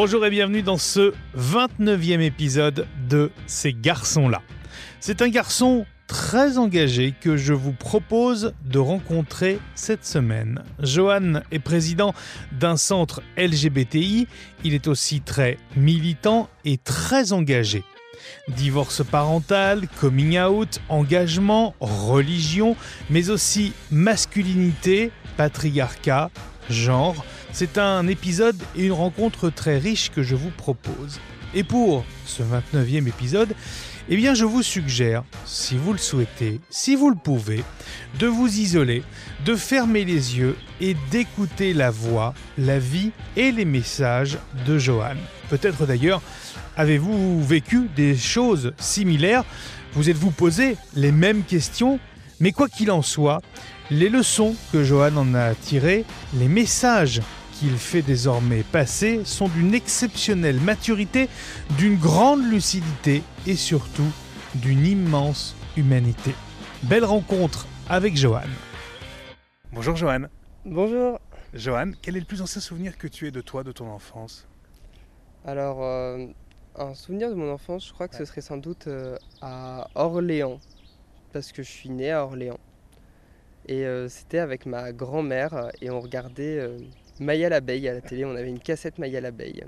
Bonjour et bienvenue dans ce 29e épisode de Ces garçons-là. C'est un garçon très engagé que je vous propose de rencontrer cette semaine. Johan est président d'un centre LGBTI, il est aussi très militant et très engagé. Divorce parental, coming out, engagement, religion, mais aussi masculinité, patriarcat, genre. C'est un épisode et une rencontre très riche que je vous propose. Et pour ce 29e épisode, eh bien je vous suggère, si vous le souhaitez, si vous le pouvez, de vous isoler, de fermer les yeux et d'écouter la voix, la vie et les messages de Johan. Peut-être d'ailleurs avez-vous vécu des choses similaires, vous êtes-vous posé les mêmes questions, mais quoi qu'il en soit, les leçons que Johan en a tirées, les messages qu'il fait désormais passer sont d'une exceptionnelle maturité, d'une grande lucidité et surtout d'une immense humanité. Belle rencontre avec Johan. Bonjour Johan. Bonjour. Johan, quel est le plus ancien souvenir que tu aies de toi, de ton enfance? Alors, euh, un souvenir de mon enfance, je crois que ce serait sans doute euh, à Orléans, parce que je suis né à Orléans. Et euh, c'était avec ma grand-mère et on regardait Maya l'abeille à la télé. On avait une cassette Maya l'abeille.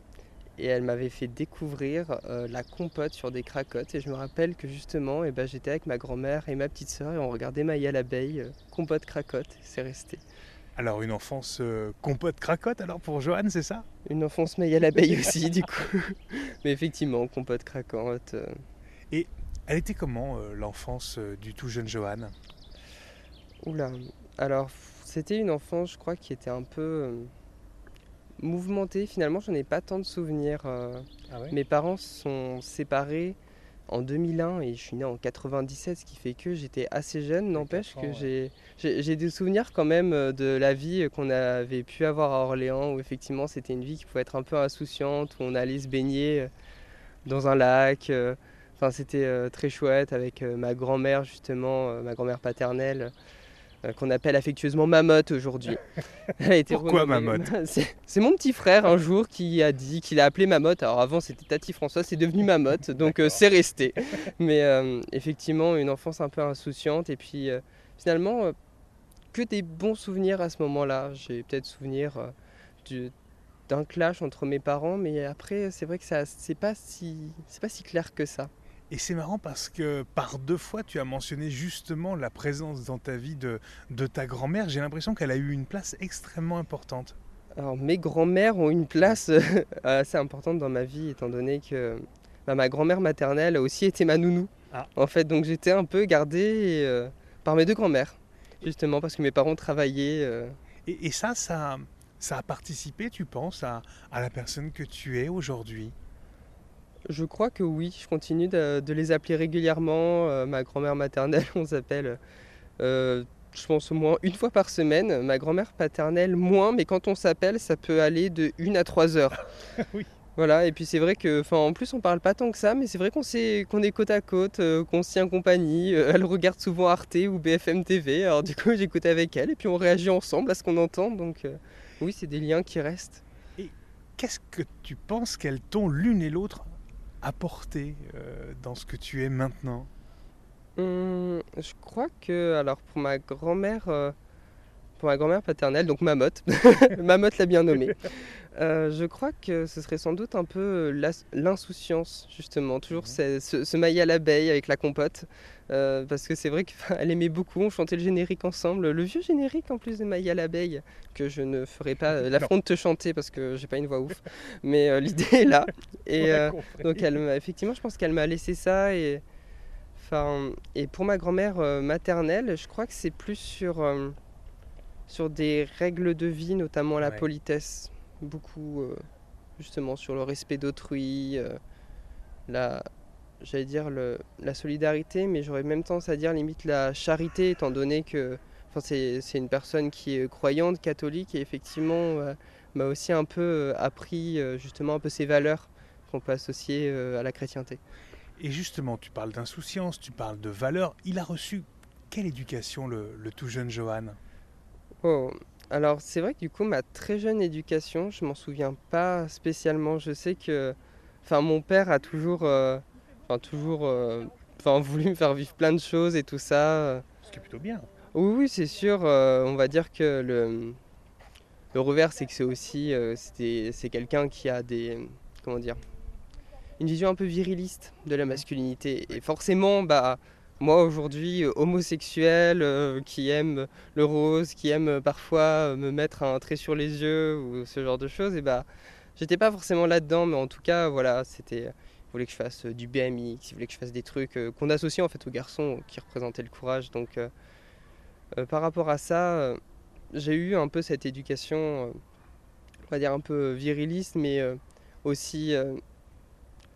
Et elle m'avait fait découvrir euh, la compote sur des cracottes. Et je me rappelle que justement, eh ben, j'étais avec ma grand-mère et ma petite sœur et on regardait Maya l'abeille, euh, compote cracotte. C'est resté. Alors une enfance euh, compote cracotte alors pour Johan, c'est ça? Une enfance Maya l'abeille aussi du coup. Mais effectivement, compote cracotte. Et elle était comment l'enfance du tout jeune Johan? Oula, alors c'était une enfance je crois qui était un peu mouvementé. Finalement, j'en ai pas tant de souvenirs. Euh. Ah mes parents sont séparés en 2001 et je suis né en 97, ce qui fait que j'étais assez jeune. N'empêche que j'ai des souvenirs quand même euh, de la vie qu'on avait pu avoir à Orléans, où effectivement c'était une vie qui pouvait être un peu insouciante, où on allait se baigner euh, dans un lac. Enfin, c'était très chouette avec ma grand-mère justement, ma grand-mère paternelle. Euh, qu'on appelle affectueusement Mamotte aujourd'hui. Pourquoi Mamotte C'est mon petit frère un jour qui a dit qu'il a appelé Mamotte. Alors avant c'était Tati François, c'est devenu Mamotte, donc euh, c'est resté. Mais euh, effectivement une enfance un peu insouciante et puis finalement que des bons souvenirs à ce moment-là. J'ai peut-être souvenir d'un clash entre mes parents, mais après c'est vrai que ça c'est pas si c'est pas si clair que ça. Et c'est marrant parce que par deux fois, tu as mentionné justement la présence dans ta vie de, de ta grand-mère. J'ai l'impression qu'elle a eu une place extrêmement importante. Alors mes grands-mères ont une place euh, assez importante dans ma vie, étant donné que bah, ma grand-mère maternelle a aussi été ma nounou. Ah. En fait, donc j'étais un peu gardé euh, par mes deux grands-mères, justement parce que mes parents travaillaient. Euh. Et, et, ça, ça, ça a participé, tu penses, à, à la personne que tu es aujourd'hui? Je crois que oui, je continue de, les appeler régulièrement. Euh, ma grand-mère maternelle, on s'appelle, euh, je pense au moins une fois par semaine. Ma grand-mère paternelle, moins, mais quand on s'appelle, ça peut aller de une à trois heures. oui. Voilà, et puis c'est vrai que, enfin, en plus, on parle pas tant que ça, mais c'est vrai qu'on qu'on est côte à côte, euh, qu'on se tient compagnie. elle regarde souvent Arte ou BFM TV, alors du coup, j'écoute avec elle, et puis on réagit ensemble à ce qu'on entend. Donc, oui, c'est des liens qui restent. Et qu'est-ce que tu penses qu'elles t'ont l'une et l'autre apporter euh, dans ce que tu es maintenant hum, Je crois que, alors pour ma grand-mère, euh, pour ma grand-mère paternelle, donc Mamotte, Mamotte l'a bien nommée, euh, je crois que ce serait sans doute un peu l'insouciance, justement, toujours mhm. ce, ce, à l'abeille avec la compote. Euh, parce que c'est vrai qu'elle aimait beaucoup, on chantait le générique ensemble, le vieux générique en plus de Maïa l'abeille, que je ne ferai pas euh, l'affront de te chanter parce que j'ai pas une voix ouf, mais euh, l'idée est là. Et donc elle, effectivement, je pense qu'elle m'a laissé ça et, enfin, et pour ma grand-mère maternelle, je crois que c'est plus sur, sur des règles de vie, notamment la politesse, beaucoup justement sur le respect d'autrui, la, j'allais dire, le, la solidarité, mais j'aurais même tendance à dire limite la charité, étant donné que enfin, c'est, une personne qui est croyante, catholique, et effectivement euh, m'a aussi un peu euh, appris euh, justement un peu ces valeurs qu'on peut associer à la chrétienté. Et justement, tu parles d'insouciance, tu parles de valeurs. Il a reçu quelle éducation le, le tout jeune Johan? Oh, Alors c'est vrai que du coup ma très jeune éducation, je m'en souviens pas spécialement. Je sais que, enfin mon père a toujours, euh, enfin toujours, euh, enfin voulu me faire vivre plein de choses et tout ça. Ce qui est plutôt bien. Oui oui c'est sûr. euh, on va dire que le le revers c'est que c'est aussi, c'est quelqu'un qui a des, comment dire, une vision un peu viriliste de la masculinité. Et forcément bah moi aujourd'hui euh, homosexuel euh, qui aime le rose, qui aime euh, parfois me mettre un trait sur les yeux ou ce genre de choses, et bah j'étais pas forcément là-dedans, mais en tout cas voilà, c'était il voulait que je fasse du BMX, il voulait que je fasse des trucs euh, qu'on associe en fait aux garçons qui représentaient le courage. Donc euh, par rapport à ça, j'ai eu un peu cette éducation, on va dire un peu viriliste, mais aussi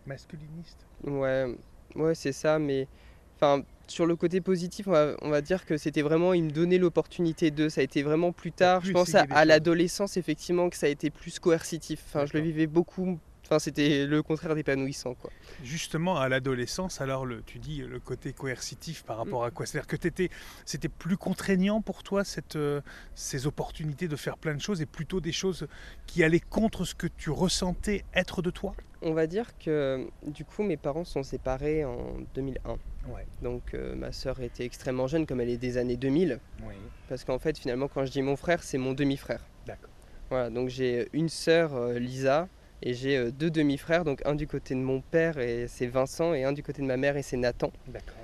Masculiniste. Ouais, ouais, c'est ça, mais enfin, sur le côté positif, on va, on va dire que c'était vraiment, il me donnait l'opportunité de, ça a été vraiment plus tard, je pense à, à l'adolescence, effectivement, que ça a été plus coercitif. Enfin, je le vivais beaucoup, enfin, c'était le contraire d'épanouissant, quoi. Justement, à l'adolescence, alors le, tu dis le côté coercitif par rapport à quoi? C'est-à-dire que t'étais- c'était plus contraignant pour toi cette, euh, ces opportunités de faire plein de choses et plutôt des choses qui allaient contre ce que tu ressentais être de toi? On va dire que, du coup, mes parents sont séparés en 2001. Ouais. Donc, euh, ma sœur était extrêmement jeune, comme elle est des années 2000, Oui. parce qu'en fait, finalement, quand je dis mon frère, c'est mon demi-frère. D'accord. Voilà, donc j'ai une sœur, euh, Lisa, et j'ai euh, deux demi-frères, donc un du côté de mon père et c'est Vincent, et un du côté de ma mère et c'est Nathan. D'accord.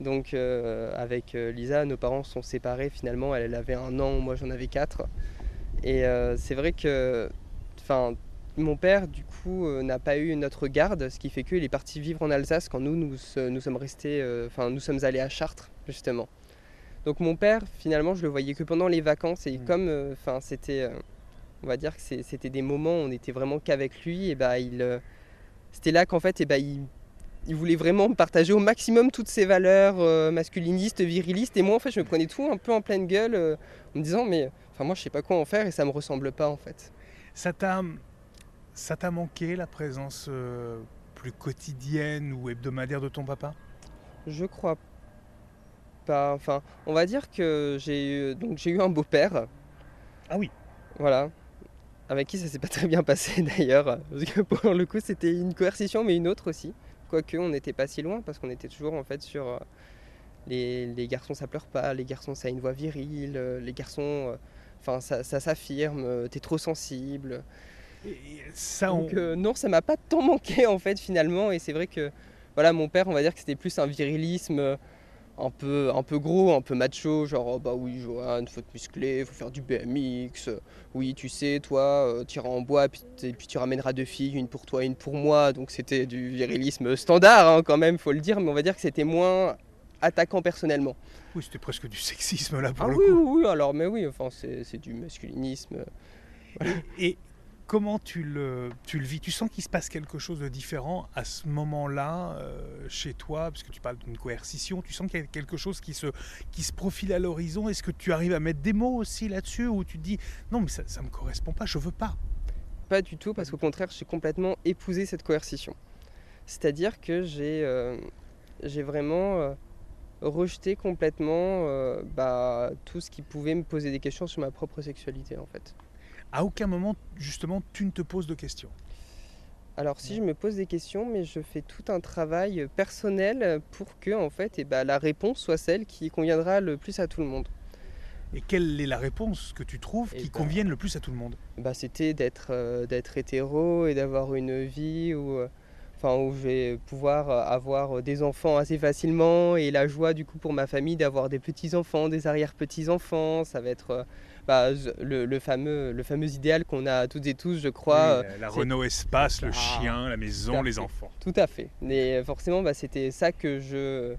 Donc euh, avec euh, Lisa, nos parents sont séparés finalement, elle, elle avait un an, moi j'en avais quatre. Et euh, c'est vrai que enfin, mon père du coup euh, n'a pas eu notre garde, ce qui fait qu'il est parti vivre en Alsace quand nous, nous, sommes restés, enfin nous sommes allés à Chartres justement. Donc mon père finalement je le voyais que pendant les vacances et Mm. comme enfin c'était on va dire que c'était des moments où on était vraiment qu'avec lui et bah il euh, c'était là qu'en fait et bah il il voulait vraiment me partager au maximum toutes ses valeurs euh, masculinistes, virilistes et moi en fait je me prenais tout un peu en pleine gueule euh, en me disant mais enfin moi je sais pas quoi en faire et ça me ressemble pas en fait. Ça t'a, ça t'a manqué la présence euh, plus quotidienne ou hebdomadaire de ton papa? Je crois pas enfin on va dire que j'ai eu donc j'ai eu un beau-père Ah oui. Voilà. Avec qui ça s'est pas très bien passé d'ailleurs. Parce que pour le coup, c'était une coercition, mais une autre aussi. Quoique, on n'était pas si loin, parce qu'on était toujours en fait sur euh, les, les garçons ça pleure pas, les garçons ça a une voix virile, euh, les garçons, euh, enfin ça, ça s'affirme, t'es trop sensible. Et- ça, on- Donc euh, non, ça m'a pas tant manqué en fait finalement. Et c'est vrai que voilà, mon père, on va dire que c'était plus un virilisme un peu, un peu gros, un peu macho, genre oh, bah oui, Johan, faut te muscler, faut faire du BMX. euh, oui, tu sais, toi, euh, tu iras en bois, puis, puis tu ramèneras deux filles, une pour toi, une pour moi. Donc c'était du virilisme standard hein, quand même, faut le dire. Mais on va dire que c'était moins attaquant personnellement. oui, c'était presque du sexisme là pour Ah le oui, coup. oui, oui, alors mais oui, enfin c'est du masculinisme. Et comment tu le, vis? Tu sens qu'il se passe quelque chose de différent à ce moment-là euh, chez toi? Parce que tu parles d'une coercition, tu sens qu'il y a quelque chose qui se, qui se profile à l'horizon? Est-ce que tu arrives à mettre des mots aussi là-dessus? Ou tu te dis non, mais ça ne me correspond pas, je veux pas? Pas du tout, parce qu'au contraire, j'ai complètement épousé cette coercition. C'est-à-dire que j'ai euh, vraiment euh, rejeté complètement bah, tout ce qui pouvait me poser des questions sur ma propre sexualité en fait. À aucun moment, justement, tu ne te poses de questions. Alors si je me pose des questions, mais je fais tout un travail personnel pour que en fait, eh bah, la réponse soit celle qui conviendra le plus à tout le monde. Et quelle est la réponse que tu trouves Eh qui ben, convienne le plus à tout le monde? bah, c'était d'être euh, d'être hétéro et d'avoir une vie où, euh, enfin, où je vais pouvoir avoir des enfants assez facilement et la joie du coup pour ma famille d'avoir des petits-enfants, des arrière-petits-enfants. Ça va être euh, bah, le, le fameux, le fameux idéal qu'on a toutes et tous, je crois. Oui, euh, la Renault Espace, le Ah, chien, la maison, les fait. enfants. Tout à fait. Mais forcément, bah, c'était ça que je,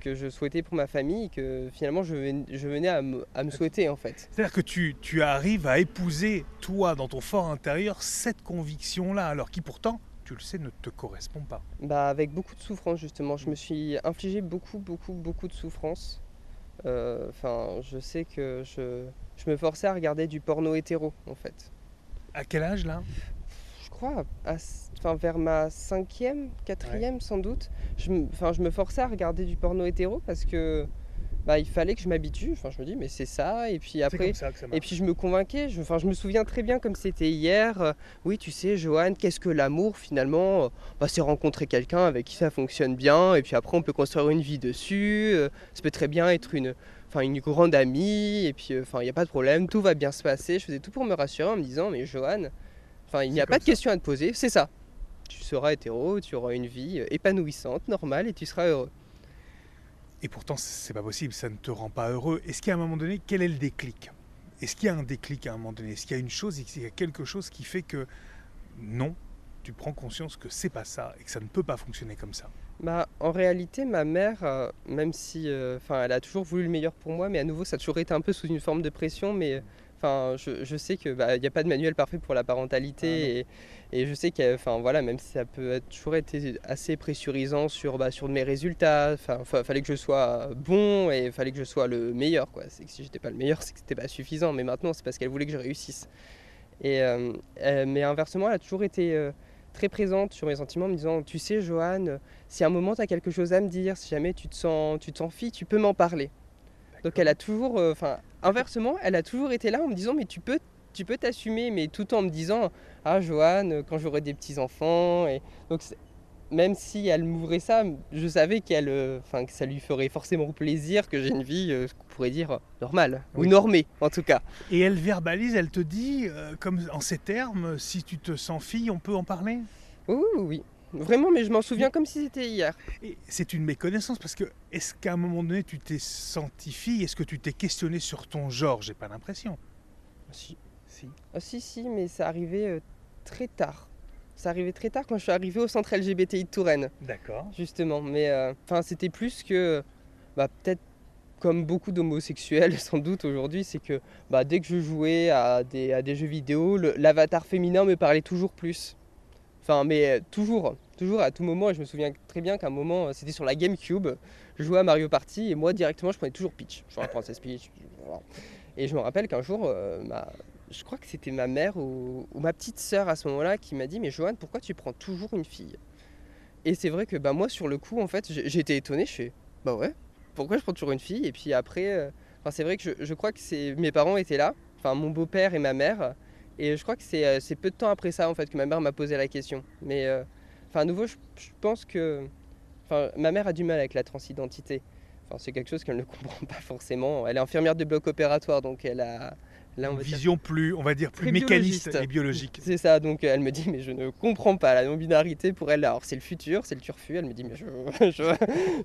que je souhaitais pour ma famille et que finalement je, ven- je venais à me, à me souhaiter en fait. C'est-à-dire que tu, tu arrives à épouser, toi, dans ton fort intérieur, cette conviction-là, alors qui pourtant, tu le sais, ne te correspond pas. Bah, avec beaucoup de souffrance justement. Je me suis infligé beaucoup, beaucoup, beaucoup de souffrance. Euh, Enfin, je sais que je, je me forçais à regarder du porno hétéro en fait. À quel âge, là? Je crois, à enfin, vers ma cinquième, quatrième sans doute, je enfin, je me forçais à regarder du porno hétéro parce que bah, il fallait que je m'habitue. Enfin, je me dis, mais c'est ça. Et puis après, et puis je me convainquais. Je, enfin, je me souviens très bien comme c'était hier. euh, oui, tu sais, Johan, qu'est-ce que l'amour finalement? Bah, C'est rencontrer quelqu'un avec qui ça fonctionne bien. Et puis après, on peut construire une vie dessus. euh, ça peut très bien être une, enfin, une grande amie. Et puis, euh, enfin, il n'y a pas de problème. Tout va bien se passer. Je faisais tout pour me rassurer en me disant, mais Johan, enfin, il n'y a pas de ça. question à te poser. C'est ça. Tu seras hétéro, tu auras une vie euh, épanouissante, normale, et tu seras heureux. Et pourtant, c'est pas possible, ça ne te rend pas heureux. Est-ce qu'à un moment donné, quel est le déclic? Est-ce qu'il y a un déclic à un moment donné? Est-ce qu'il y a une chose, est-ce qu'il y a quelque chose qui fait que non, tu prends conscience que c'est pas ça et que ça ne peut pas fonctionner comme ça? Bah, en réalité, ma mère, euh, même si, euh, elle a toujours voulu le meilleur pour moi, mais à nouveau, ça a toujours été un peu sous une forme de pression. Mais, enfin, je, je sais que bah, il n'y a pas de manuel parfait pour la parentalité, et, et je sais que, enfin, voilà, même si ça peut être toujours été assez pressurisant sur, bah, sur mes résultats, enfin, fa- fallait que je sois bon et fallait que je sois le meilleur, quoi. C'est que si j'étais pas le meilleur, c'est que c'était pas suffisant. Mais maintenant, c'est parce qu'elle voulait que je réussisse. Et, euh, mais inversement, elle a toujours été très présente sur mes sentiments, en me disant, tu sais, Johan si à un moment tu as quelque chose à me dire, si jamais tu te sens, tu t'en fies, tu peux m'en parler. Donc elle a toujours, euh, enfin inversement, elle a toujours été là en me disant mais tu peux, tu peux t'assumer, mais tout en me disant ah Joanne, euh, quand j'aurai des petits enfants et donc même si elle m'ouvrait ça, je savais qu'elle, euh, enfin que ça lui ferait forcément plaisir que j'ai une vie, euh, pourrait dire normale Oui. ou normée en tout cas. Et elle verbalise, elle te dit, euh, comme en ces termes, si tu te sens fille, on peut en parler? Oui oui oui, vraiment, mais je m'en souviens comme si c'était hier. Et c'est une méconnaissance parce que est-ce qu'à un moment donné tu t'es senti fille? Est-ce que tu t'es questionné sur ton genre? J'ai pas l'impression. Si. Si. Ah, si, si, mais ça arrivait euh, très tard. Ça arrivait très tard quand je suis arrivé au centre LGBTI de Touraine, D'accord. justement. Mais euh, enfin, c'était plus que, bah, peut-être comme beaucoup d'homosexuels sans doute aujourd'hui, c'est que bah, dès que je jouais à des, jeux vidéo, l'avatar féminin me parlait toujours plus. Enfin, mais euh, toujours, toujours à tout moment. Et je me souviens très bien qu'à un moment, euh, c'était sur la GameCube, je jouais à Mario Party et moi directement, je prenais toujours Peach. Je la princesse Peach. Et je me rappelle qu'un jour, euh, je crois que c'était ma mère ou, ma petite sœur à ce moment-là qui m'a dit Mais Johan, pourquoi tu prends toujours une fille? Et c'est vrai que bah, moi, sur le coup, en fait, été étonné. Je fais Bah ouais, pourquoi je prends toujours une fille Et puis après, euh, enfin, c'est vrai que je, crois que mes parents étaient là, enfin mon beau-père et ma mère. Et je crois que c'est euh, c'est peu de temps après ça en fait que ma mère m'a posé la question. Mais euh, enfin à nouveau, je, pense que ma mère a du mal avec la transidentité. C'est quelque chose qu'elle ne comprend pas forcément. Elle est infirmière de bloc opératoire donc elle a là on dire vision plus, on va dire, plus mécaniste et biologique. c'est ça, donc elle me dit, mais je ne comprends pas la non-binarité pour elle. Alors c'est le futur, c'est le turfu. Elle me dit, mais je. je,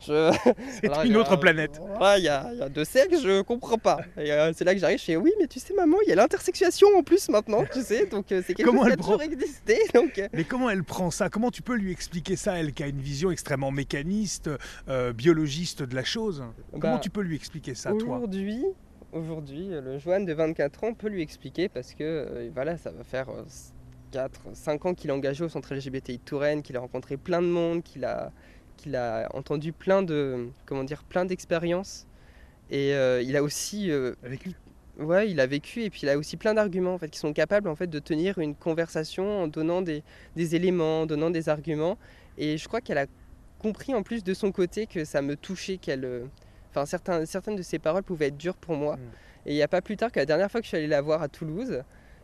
je... C'est une il y a- autre planète. Voilà, il y a, il y a deux sexes, je comprends pas. Et euh, c'est là que j'arrive, je fais, oui, mais tu sais, maman, il y a l'intersexuation en plus maintenant, tu sais, donc euh, c'est quelque Comment chose qui a prend toujours existé. Donc, euh, Mais comment elle prend ça? Comment tu peux lui expliquer ça, elle qui a une vision extrêmement mécaniste, euh, biologiste de la chose? Comment bah, tu peux lui expliquer ça, toi? Aujourd'hui, aujourd'hui, euh, le Joanne de 24 ans peut lui expliquer parce que euh, voilà, ça va faire 4, 5 ans qu'il est engagé au centre LGBTI de Touraine, qu'il a rencontré plein de monde, qu'il a, qu'il a entendu plein de, comment dire, plein d'expériences. Et euh, il a aussi, euh, lui ouais, il a vécu et puis il a aussi plein d'arguments en fait qui sont capables en fait de tenir une conversation en donnant des, des éléments, en donnant des arguments. Et je crois qu'elle a compris en plus de son côté que ça me touchait, qu'elle, euh, enfin certains, certaines de ses paroles pouvaient être dures pour moi. Mm. Et il n'y a pas plus tard que la dernière fois que je suis allé la voir à Toulouse,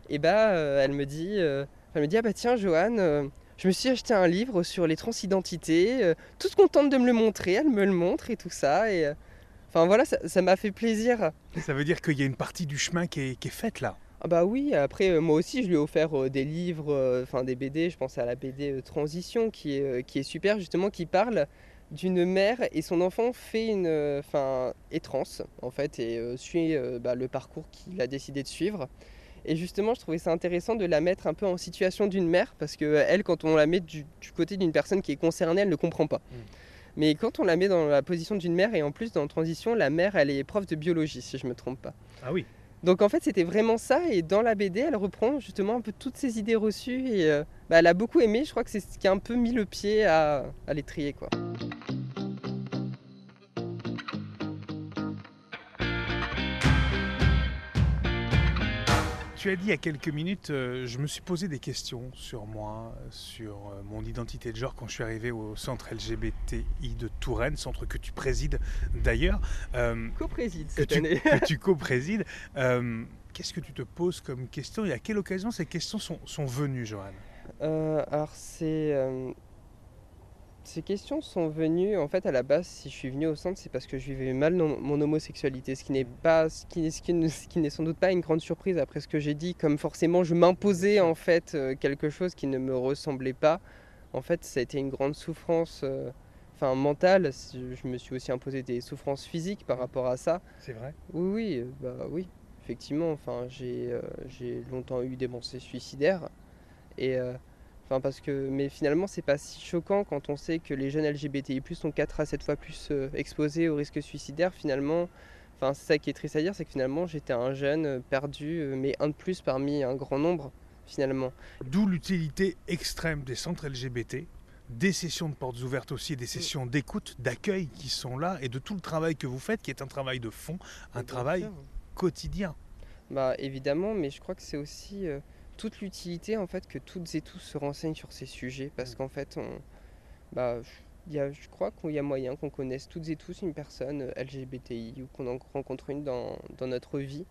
et bah euh, elle me dit, euh, elle me dit ah bah tiens Johan, euh, je me suis acheté un livre sur les transidentités, euh, toute contente de me le montrer, elle me le montre et tout ça et Enfin voilà, ça m'a fait plaisir. Ça veut dire qu'il y a une partie du chemin qui est, qui est faite là. Ah bah oui, après moi aussi je lui ai offert des livres, enfin des BD, je pense à la BD Transition qui est, qui est super justement, qui parle d'une mère et son enfant fait une, euh, enfin est trans en fait et euh, suit euh, bah, le parcours qu'il a décidé de suivre. Et justement je trouvais ça intéressant de la mettre un peu en situation d'une mère parce que elle quand on la met du, du côté d'une personne qui est concernée elle ne comprend pas. Mm. Mais quand on la met dans la position d'une mère et en plus dans Transition la mère elle est prof de biologie si je me trompe pas. Ah oui. Donc en fait c'était vraiment ça. Et dans la BD elle reprend justement un peu toutes ces idées reçues. Et euh, bah, elle a beaucoup aimé, je crois que c'est ce qui a un peu mis le pied à, à l'étrier quoi. Tu as dit il y a quelques minutes, euh, je me suis posé des questions sur moi, sur euh, mon identité de genre quand je suis arrivé au centre LGBTI de Touraine, centre que tu présides d'ailleurs. Euh, Co-préside cette que tu, année. que tu co-présides. Qu'est-ce que tu te poses comme question et à quelle occasion ces questions sont, sont venues, Johan? Alors c'est ces questions sont venues en fait à la base si je suis venu au centre c'est parce que je vivais mal non- mon homosexualité ce qui n'est pas ce qui, ce qui ce qui n'est sans doute pas une grande surprise après ce que j'ai dit comme forcément je m'imposais en fait euh, quelque chose qui ne me ressemblait pas. En fait ça a été une grande souffrance euh, enfin mentale. Je me suis aussi imposé des souffrances physiques par rapport à ça. C'est vrai. Oui, oui, euh, bah oui, effectivement. Enfin, j'ai euh, j'ai longtemps eu des pensées suicidaires. Et euh, enfin, parce que, mais finalement, c'est pas si choquant quand on sait que les jeunes LGBTI+ sont 4 à 7 fois plus euh, exposés au risque suicidaire. Finalement, enfin, c'est ça qui est triste à dire, c'est que finalement, j'étais un jeune euh, perdu, euh, mais un de plus parmi un grand nombre, finalement. D'où l'utilité extrême des centres LGBT, des sessions de portes ouvertes aussi, des sessions d'écoute, d'accueil qui sont là, et de tout le travail que vous faites, qui est un travail de fond, un travail sûr. quotidien. Bah évidemment, mais je crois que c'est aussi euh, toute l'utilité en fait que toutes et tous se renseignent sur ces sujets parce qu'en fait, on, bah, y a, je crois qu'il y a moyen qu'on connaisse toutes et tous une personne euh, LGBTI ou qu'on en rencontre une dans, dans notre vie.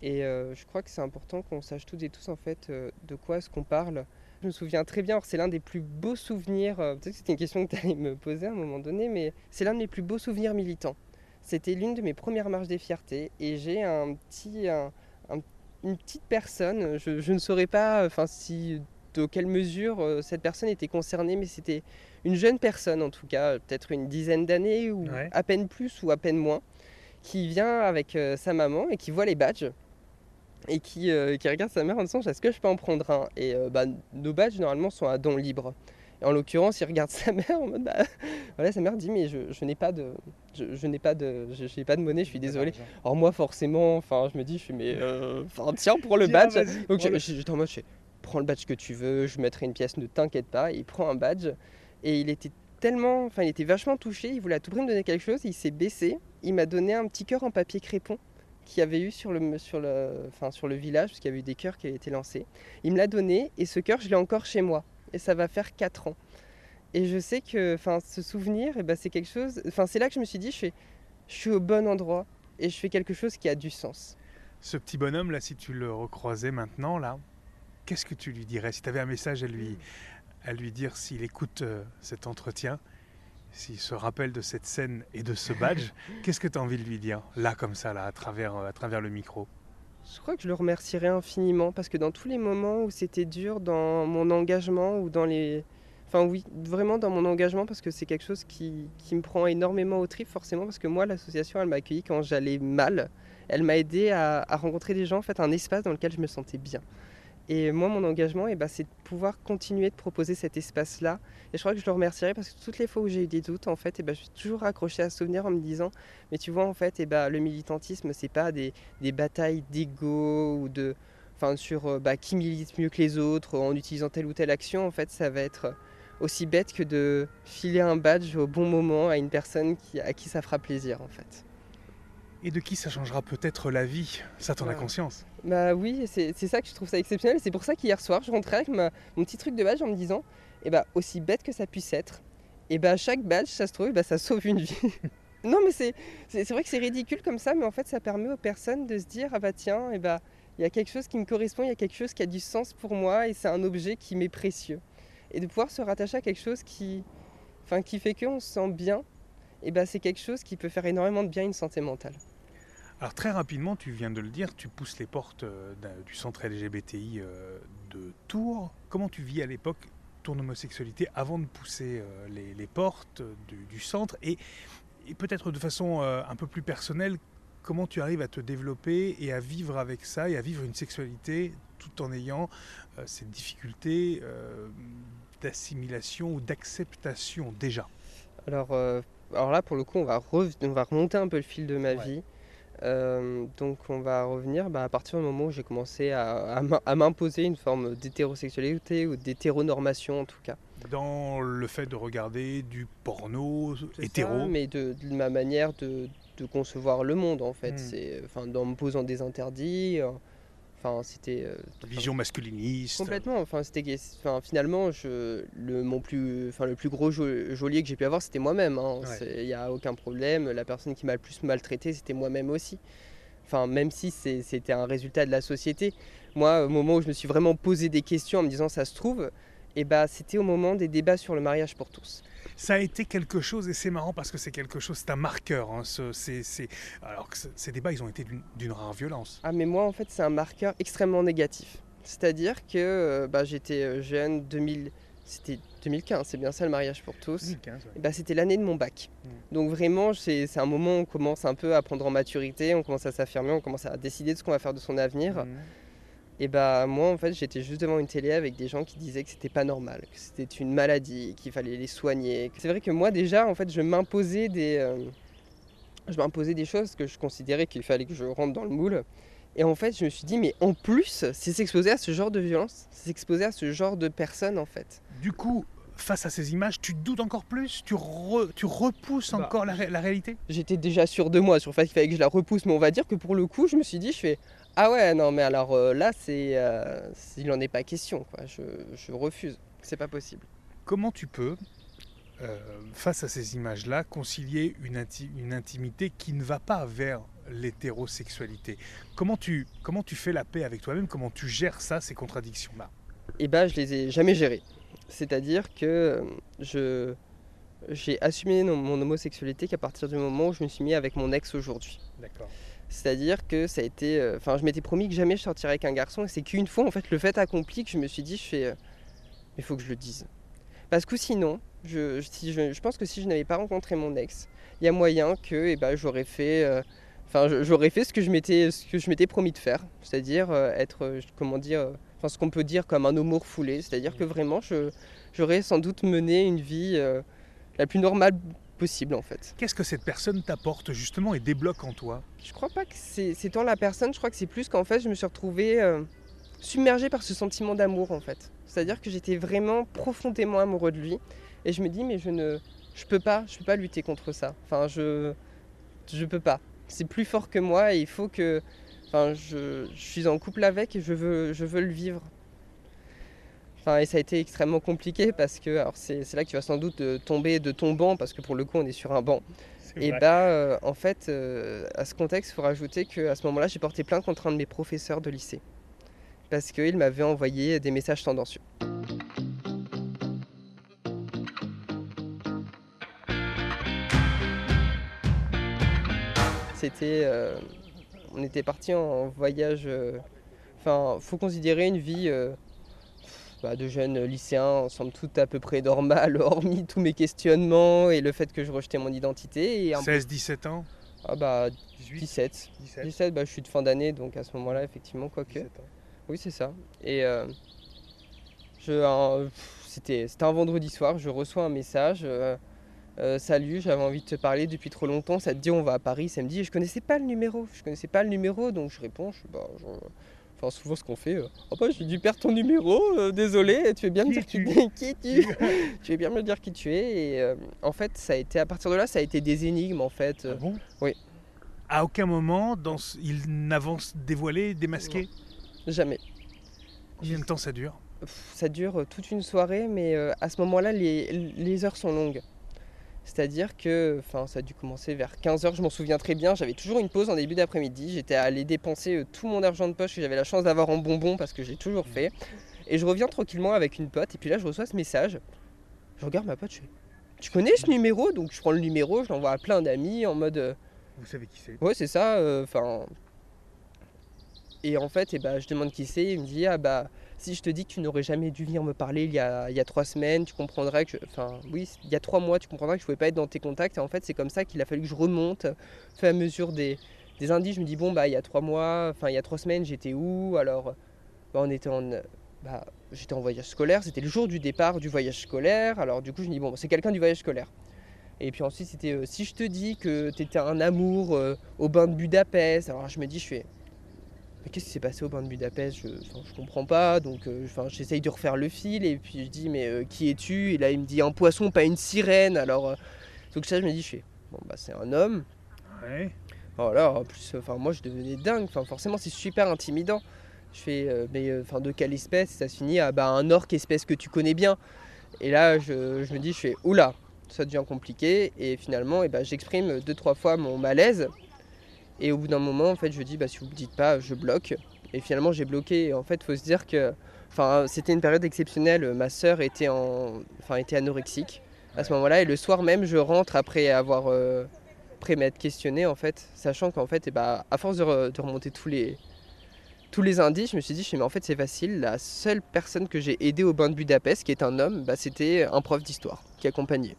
Et euh, je crois que c'est important qu'on sache toutes et tous en fait euh, de quoi est-ce qu'on parle. Je me souviens très bien, c'est l'un des plus beaux souvenirs, peut-être que c'était une question que tu allais me poser à un moment donné, mais c'est l'un de mes plus beaux souvenirs militants. C'était l'une de mes premières marches des fiertés et j'ai un petit, un- une petite personne, je, je ne saurais pas enfin, si, de quelle mesure euh, cette personne était concernée, mais c'était une jeune personne en tout cas, peut-être une dizaine d'années ou Ouais. à peine plus ou à peine moins, qui vient avec euh, sa maman et qui voit les badges et qui, euh, qui regarde sa mère en disant est-ce que je peux en prendre un? Et euh, bah, nos badges normalement sont à don libre. Et en l'occurrence, il regarde sa mère en mode bah, voilà, sa mère dit mais je, je n'ai pas de je, je n'ai pas de je, pas de monnaie, je suis désolé. Alors moi forcément, enfin je me dis je fais mais euh, enfin tiens pour le badge. Donc prends-le. je- j'étais en mode je prends le badge que tu veux, je mettrai une pièce, ne t'inquiète pas. Et il prend un badge et il était tellement, enfin il était vachement touché, il voulait à tout prix me donner quelque chose, il s'est baissé, il m'a donné un petit cœur en papier crépon qu'il y avait eu sur le, sur le, enfin, sur le village, parce qu'il y avait eu des cœurs qui avaient été lancés. Il me l'a donné et ce cœur je l'ai encore chez moi et ça va faire 4 ans. Et je sais que ce souvenir, eh ben, c'est quelque chose, enfin c'est là que je me suis dit je, fais, je suis au bon endroit et je fais quelque chose qui a du sens. Ce petit bonhomme là, si tu le recroisais maintenant là, qu'est-ce que tu lui dirais? Si tu avais un message à lui, à lui dire s'il écoute euh, cet entretien, s'il se rappelle de cette scène et de ce badge, qu'est-ce que tu as envie de lui dire là comme ça là à travers, euh, à travers le micro? Je crois que je le remercierai infiniment parce que dans tous les moments où c'était dur dans mon engagement ou dans les... Enfin oui, vraiment dans mon engagement parce que c'est quelque chose qui, qui me prend énormément au trip forcément parce que moi l'association elle m'a accueilli quand j'allais mal. Elle m'a aidé à, à rencontrer des gens, en fait un espace dans lequel je me sentais bien. Et moi mon engagement eh ben, c'est de pouvoir continuer de proposer cet espace-là. Et je crois que je le remercierai parce que toutes les fois où j'ai eu des doutes en fait eh ben, je suis toujours accroché à ce souvenir en me disant mais tu vois en fait eh ben, le militantisme c'est pas des des batailles d'ego ou de enfin sur euh, bah, qui milite mieux que les autres en utilisant telle ou telle action en fait ça va être aussi bête que de filer un badge au bon moment à une personne qui, à qui ça fera plaisir en fait. Et de qui ça changera peut-être la vie? Ça, t'en as Ouais. conscience? Bah oui, c'est ça que je trouve ça exceptionnel. C'est pour ça qu'hier soir, je rentrais avec mon petit truc de badge en me disant, eh bah, aussi bête que ça puisse être, et bah, chaque badge, ça se trouve, eh bah, ça sauve une vie. non, mais c'est vrai que c'est ridicule comme ça, mais en fait, ça permet aux personnes de se dire, ah bah tiens, eh bah, il y a quelque chose qui me correspond, il y a quelque chose qui a du sens pour moi, et c'est un objet qui m'est précieux. Et de pouvoir se rattacher à quelque chose qui fait qu'on se sent bien, et bah, c'est quelque chose qui peut faire énormément de bien à une santé mentale. Alors très rapidement, tu viens de le dire, tu pousses les portes euh, du centre LGBTI euh, de Tours. Comment tu vis à l'époque ton homosexualité avant de pousser euh, les, les portes du, du centre Et, et peut-être de façon un peu plus personnelle, comment tu arrives à te développer et à vivre avec ça et à vivre une sexualité tout en ayant euh, cette difficulté euh, d'assimilation ou d'acceptation déjà? Alors, euh, alors là, pour le coup, on va, on va remonter un peu le fil de ma Ouais. vie. Euh, donc, on va revenir bah, à partir du moment où j'ai commencé à, à m'im- à m'imposer une forme d'hétérosexualité ou d'hétéronormation en tout cas. dans le fait de regarder du porno hétéro. ça, mais de, de ma manière de, de concevoir le monde en fait. Hmm. C'est, enfin, en me posant des interdits, Enfin, c'était. euh, Vision masculiniste. Complètement. Enfin, c'était. Enfin, finalement, je, le, mon plus, enfin, le plus gros geôlier que j'ai pu avoir, c'était moi-même. hein. Ouais. Il n'y a aucun problème. La personne qui m'a le plus maltraité, c'était moi-même aussi. Enfin, même si c'était un résultat de la société. Moi, au moment où je me suis vraiment posé des questions en me disant ça se trouve, et bah, c'était au moment des débats sur le mariage pour tous. Ça a été quelque chose, et c'est marrant parce que c'est quelque chose, c'est un marqueur. hein, ce- Alors que ce- ces débats, ils ont été d'une- rare violence. Ah mais moi en fait c'est un marqueur extrêmement négatif. C'est-à-dire que euh, bah, j'étais euh, jeune, 2000, c'était 2015, c'est bien ça le mariage pour tous. Et bah, c'était l'année de mon bac. Mm. Donc vraiment c'est un moment où on commence un peu à prendre en maturité, on commence à s'affirmer, on commence à décider de ce qu'on va faire de son avenir. Mhm. Et bah moi en fait j'étais juste devant une télé avec des gens qui disaient que c'était pas normal, que c'était une maladie, qu'il fallait les soigner. C'est vrai que moi déjà en fait je m'imposais des, euh, je m'imposais des choses que je considérais qu'il fallait que je rentre dans le moule. Et en fait je me suis dit mais en plus c'est s'exposer à ce genre de violence, c'est s'exposer à ce genre de personnes en fait. Du coup, face à ces images, tu doutes encore plus? Tu, re- tu repousses Bah, encore la réalité? J'étais déjà sûr de moi sur le fait qu'il fallait que je la repousse, mais on va dire que pour le coup je me suis dit je fais ah ouais non mais alors euh, là c'est euh, il en est pas question quoi, je, je refuse, c'est pas possible. Comment tu peux, euh, face à ces images-là, concilier une, inti- une intimité qui ne va pas vers l'hétérosexualité? Comment tu, comment tu fais la paix avec toi-même? Comment tu gères ça, ces contradictions-là? Et ben je les ai jamais gérés. C'est-à-dire que je j'ai assumé mon homosexualité qu'à partir du moment où je me suis mis avec mon ex aujourd'hui. D'accord. C'est-à-dire que ça a été, euh, enfin je m'étais promis que jamais je sortirais avec un garçon et c'est qu'une fois en fait le fait accompli que je me suis dit je fais, euh, il faut que je le dise. Parce que sinon, je, si je, je pense que si je n'avais pas rencontré mon ex, il y a moyen que eh ben, j'aurais fait, euh, enfin j'aurais fait ce que je m'étais, ce que je m'étais promis de faire, c'est-à-dire être, comment dire, enfin ce qu'on peut dire comme un homo refoulé, c'est-à-dire que vraiment je, j'aurais sans doute mené une vie euh, la plus normale possible en fait. Qu'est-ce que cette personne t'apporte justement et débloque en toi? Je crois pas que c'est tant la personne, je crois que c'est plus qu'en fait je me suis retrouvée euh, submergée par ce sentiment d'amour en fait. C'est-à-dire que j'étais vraiment profondément amoureux de lui et je me dis mais je ne je peux pas, je peux pas lutter contre ça. Enfin je je peux pas. C'est plus fort que moi et il faut que enfin je, je suis en couple avec et je veux je veux le vivre. Enfin, et ça a été extrêmement compliqué parce que c'est là que tu vas sans doute euh, tomber de ton banc parce que pour le coup on est sur un banc. Et bah, euh, en fait, euh, à ce contexte, il faut rajouter qu'à ce moment-là, j'ai porté plainte contre un de mes professeurs de lycée. Parce qu'il m'avait envoyé des messages tendancieux. C'était. euh, on était parti en voyage. Enfin, faut considérer une vie bah, de jeunes lycéens, somme toute à peu près normale, hormis tous mes questionnements et le fait que je rejetais mon identité. Et un- 16-17 ans ah bah 18 17. 17 17, bah, je suis de fin d'année, donc à ce moment-là, effectivement, quoique. 17 ans. Oui, c'est ça. Et euh, c'était, c'était un vendredi soir, je reçois un message. euh, euh, salut, j'avais envie de te parler depuis trop longtemps. Ça te dit on va à Paris samedi? Et je connaissais pas le numéro. Je connaissais pas le numéro, donc je réponds. Je, bah, je- Enfin, souvent ce qu'on fait. euh, oh bah, j'ai dû perdre ton numéro. euh, désolé. Tu veux bien me Qui dire qui, qui es-tu Tu veux bien me dire qui tu es Et euh, en fait, ça a été à partir de là, ça a été des énigmes en fait. Ah bon? Oui. À aucun moment, dans ce- il n'avance dévoilé, démasqué Jamais. Combien de temps ça dure? Ça dure toute une soirée, mais à ce moment-là, les, les heures sont longues. C'est-à-dire que enfin, ça a dû commencer vers 15h, je m'en souviens très bien. J'avais toujours une pause en début d'après-midi. J'étais allé dépenser euh, tout mon argent de poche que j'avais la chance d'avoir en bonbons parce que j'ai toujours fait. Et je reviens tranquillement avec une pote. Et puis là, je reçois ce message. Je regarde ma pote, je fais Tu connais ce numéro? Donc je prends le numéro, je l'envoie à plein d'amis en mode. euh, Vous savez qui c'est Ouais, c'est ça. euh, Enfin. et en fait, eh ben, je demande qui c'est. Il me dit Ah bah, si je te dis que tu n'aurais jamais dû venir me parler il y a, il y a trois semaines, tu comprendrais que. je- Enfin, oui, il y a trois mois, tu comprendrais que je pouvais pas être dans tes contacts. Et en fait, c'est comme ça qu'il a fallu que je remonte et à mesure des, des indices. Je me dis Bon, bah, il y a trois mois, enfin, il y a trois semaines, j'étais où? Alors, bah, on était en. Bah, j'étais en voyage scolaire. C'était le jour du départ du voyage scolaire. Alors, du coup, je me dis Bon, c'est quelqu'un du voyage scolaire. Et puis ensuite, c'était euh, si je te dis que tu étais un amour euh, au bain de Budapest. Alors je me dis, je fais. Mais qu'est-ce qui s'est passé au bain de Budapest? Je, je comprends pas. Donc euh, j'essaye de refaire le fil. Et puis je dis, mais euh, qui es-tu? Et là, il me dit un poisson, pas une sirène. Alors, euh, donc ça, je me dis, je fais. Bon, bah, c'est un homme. Ouais. Voilà, en plus, enfin, moi, je devenais dingue. Enfin, forcément, c'est super intimidant. Je fais, euh, mais euh, enfin, de quelle espèce? Ça se finit à bah, un orque, espèce que tu connais bien. Et là, je, je me dis, je fais, oula, ça devient compliqué. Et finalement, eh ben, j'exprime deux, trois fois mon malaise. Et au bout d'un moment, en fait, je dis, bah, si vous ne me dites pas, je bloque. Et finalement, j'ai bloqué. Et en fait, il faut se dire que enfin, c'était une période exceptionnelle. Ma sœur était, en, enfin, était anorexique à ce moment-là. Et le soir même, je rentre après avoir euh, après m'être questionné, en fait, sachant qu'en fait, et bah, à force de, re- de remonter tous les, tous les indices, je me suis dit, mais en fait, c'est facile. La seule personne que j'ai aidée au bain de Budapest, qui est un homme, bah, c'était un prof d'histoire qui accompagnait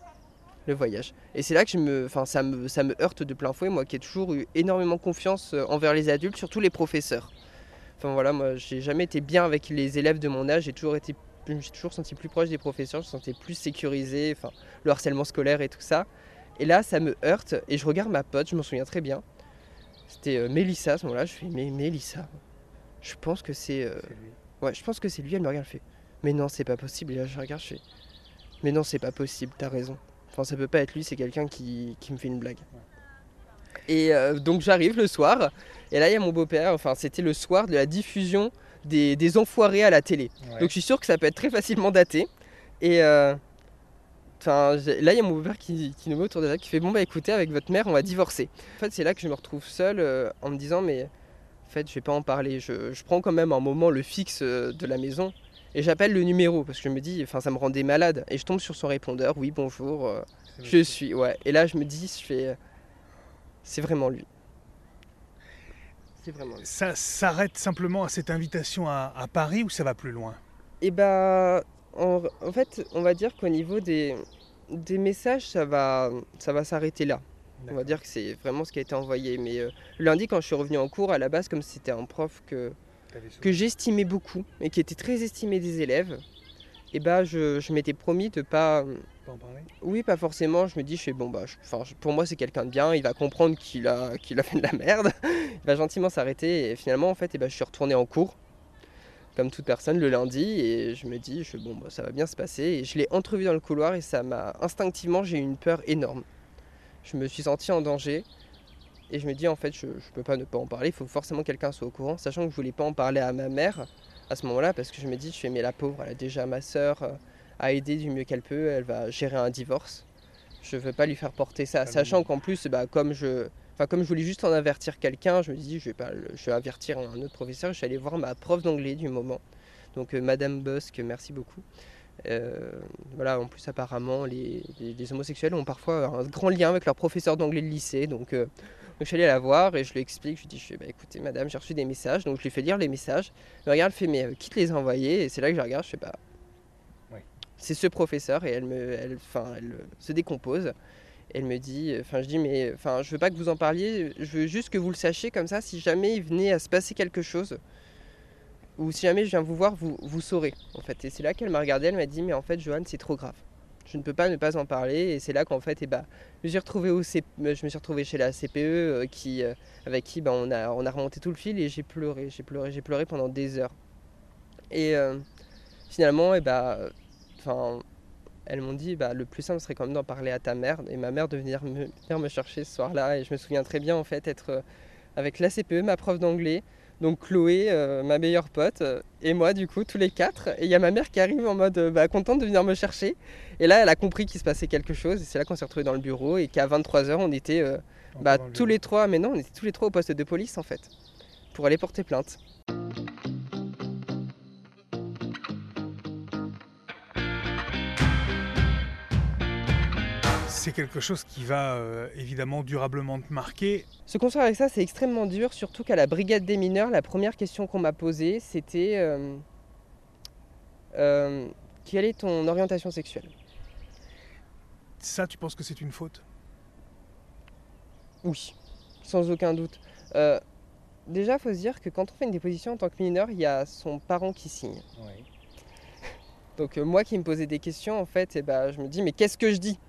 le voyage. Et c'est là que je me, enfin, ça, me, ça me heurte de plein fouet, moi qui ai toujours eu énormément confiance euh, envers les adultes, surtout les professeurs. Enfin voilà, moi j'ai jamais été bien avec les élèves de mon âge, j'ai toujours été, je me suis toujours senti plus proche des professeurs, je me sentais plus sécurisé, enfin le harcèlement scolaire et tout ça. Et là, ça me heurte et je regarde ma pote, je m'en souviens très bien. C'était euh, Mélissa à ce moment-là, je fais mais Mélissa, je pense que c'est, euh, ouais, je pense que c'est lui. Elle me regarde, elle fait mais non, c'est pas possible. Et là, je regarde, je fais mais non, c'est pas possible, t'as raison. Enfin, ça peut pas être lui, c'est quelqu'un qui, qui me fait une blague. Et euh, donc j'arrive le soir, et là il y a mon beau-père, enfin c'était le soir de la diffusion des, des enfoirés à la télé. Ouais. Donc je suis sûr que ça peut être très facilement daté. Et euh, là il y a mon beau-père qui, qui nous met autour de la qui fait bon bah écoutez avec votre mère on va divorcer. En fait c'est là que je me retrouve seul euh, en me disant mais en fait je vais pas en parler. Je, je prends quand même un moment le fixe euh, de la maison et j'appelle le numéro parce que je me dis enfin ça me rendait malade et je tombe sur son répondeur oui bonjour euh, je suis ouais et là je me dis je fais euh, c'est vraiment lui. C'est vraiment lui. Ça s'arrête simplement à cette invitation à, à Paris ou ça va plus loin? Et bah, en, en fait, on va dire qu'au niveau des, des messages, ça va, ça va s'arrêter là. On va dire que c'est vraiment ce qui a été envoyé. Mais euh, lundi, quand je suis revenu en cours, à la base, comme c'était un prof que, que j'estimais beaucoup et qui était très estimé des élèves, et bah, je, je m'étais promis de pas. Pas en parler? Oui, pas forcément. Je me dis, je fais bon, bah, je- enfin, je- pour moi, c'est quelqu'un de bien. Il va comprendre qu'il a, qu'il a fait de la merde. il va gentiment s'arrêter. Et finalement, en fait, et bah, je suis retourné en cours, comme toute personne, le lundi. Et je me dis, je fais bon, bah, ça va bien se passer. Et je l'ai entrevu dans le couloir et ça m'a. Instinctivement, j'ai eu une peur énorme. Je me suis senti en danger. Et je me dis, en fait, je ne peux pas ne pas en parler. Il faut que forcément quelqu'un soit au courant. Sachant que je voulais pas en parler à ma mère à ce moment-là. Parce que je me dis, je fais, mais la pauvre, elle a déjà ma soeur à aider du mieux qu'elle peut. Elle va gérer un divorce. Je veux pas lui faire porter ça. Sachant qu'en plus, bah, comme je. Enfin, comme je voulais juste en avertir quelqu'un, je me dis, je vais pas, le- je vais avertir un autre professeur. Je suis allé voir ma prof d'anglais du moment, donc euh, Madame Busk, merci beaucoup. Euh, voilà, en plus apparemment, les, les- les homosexuels ont parfois un grand lien avec leur professeur d'anglais de lycée, donc, euh, donc je suis allé la voir et je lui explique, je lui dis, je fais, bah, écoutez Madame, j'ai reçu des messages, donc je lui fais lire les messages. Elle regarde, elle fait, mais euh, qui te les a envoyés? Et c'est là que je regarde, je fais, bah, Ouais. c'est ce professeur et elle me, elle, elle euh, se décompose. Elle me dit, enfin je dis mais enfin je veux pas que vous en parliez, je veux juste que vous le sachiez comme ça si jamais il venait à se passer quelque chose ou si jamais je viens vous voir, vous, vous saurez en fait. Et c'est là qu'elle m'a regardé, elle m'a dit mais en fait Johan c'est trop grave. Je ne peux pas ne pas en parler et c'est là qu'en fait eh ben, je me suis retrouvé au C- je me suis chez la CPE euh, qui euh, avec qui ben, on a on a remonté tout le fil et j'ai pleuré, j'ai pleuré, j'ai pleuré pendant des heures. Et euh, finalement et ben elles m'ont dit bah, le plus simple serait quand même d'en parler à ta mère et ma mère de venir me, venir me chercher ce soir-là et je me souviens très bien en fait être euh, avec la CPE, ma prof d'anglais, donc Chloé, euh, ma meilleure pote euh, et moi du coup tous les quatre. Et il y a ma mère qui arrive en mode euh, bah, contente de venir me chercher. Et là elle a compris qu'il se passait quelque chose. Et c'est là qu'on s'est retrouvés dans le bureau et qu'à 23h on était euh, bah, tous les trois mais non on était tous les trois au poste de police en fait pour aller porter plainte. C'est quelque chose qui va euh, évidemment durablement te marquer. Se construire avec ça, c'est extrêmement dur, surtout qu'à la brigade des mineurs, la première question qu'on m'a posée, c'était euh, euh, quelle est ton orientation sexuelle? Ça, tu penses que c'est une faute? Oui, sans aucun doute. Euh, déjà, il faut se dire que quand on fait une déposition en tant que mineur, il y a son parent qui signe. Oui. Donc euh, moi qui me posais des questions, en fait, eh ben, je me dis, mais qu'est-ce que je dis?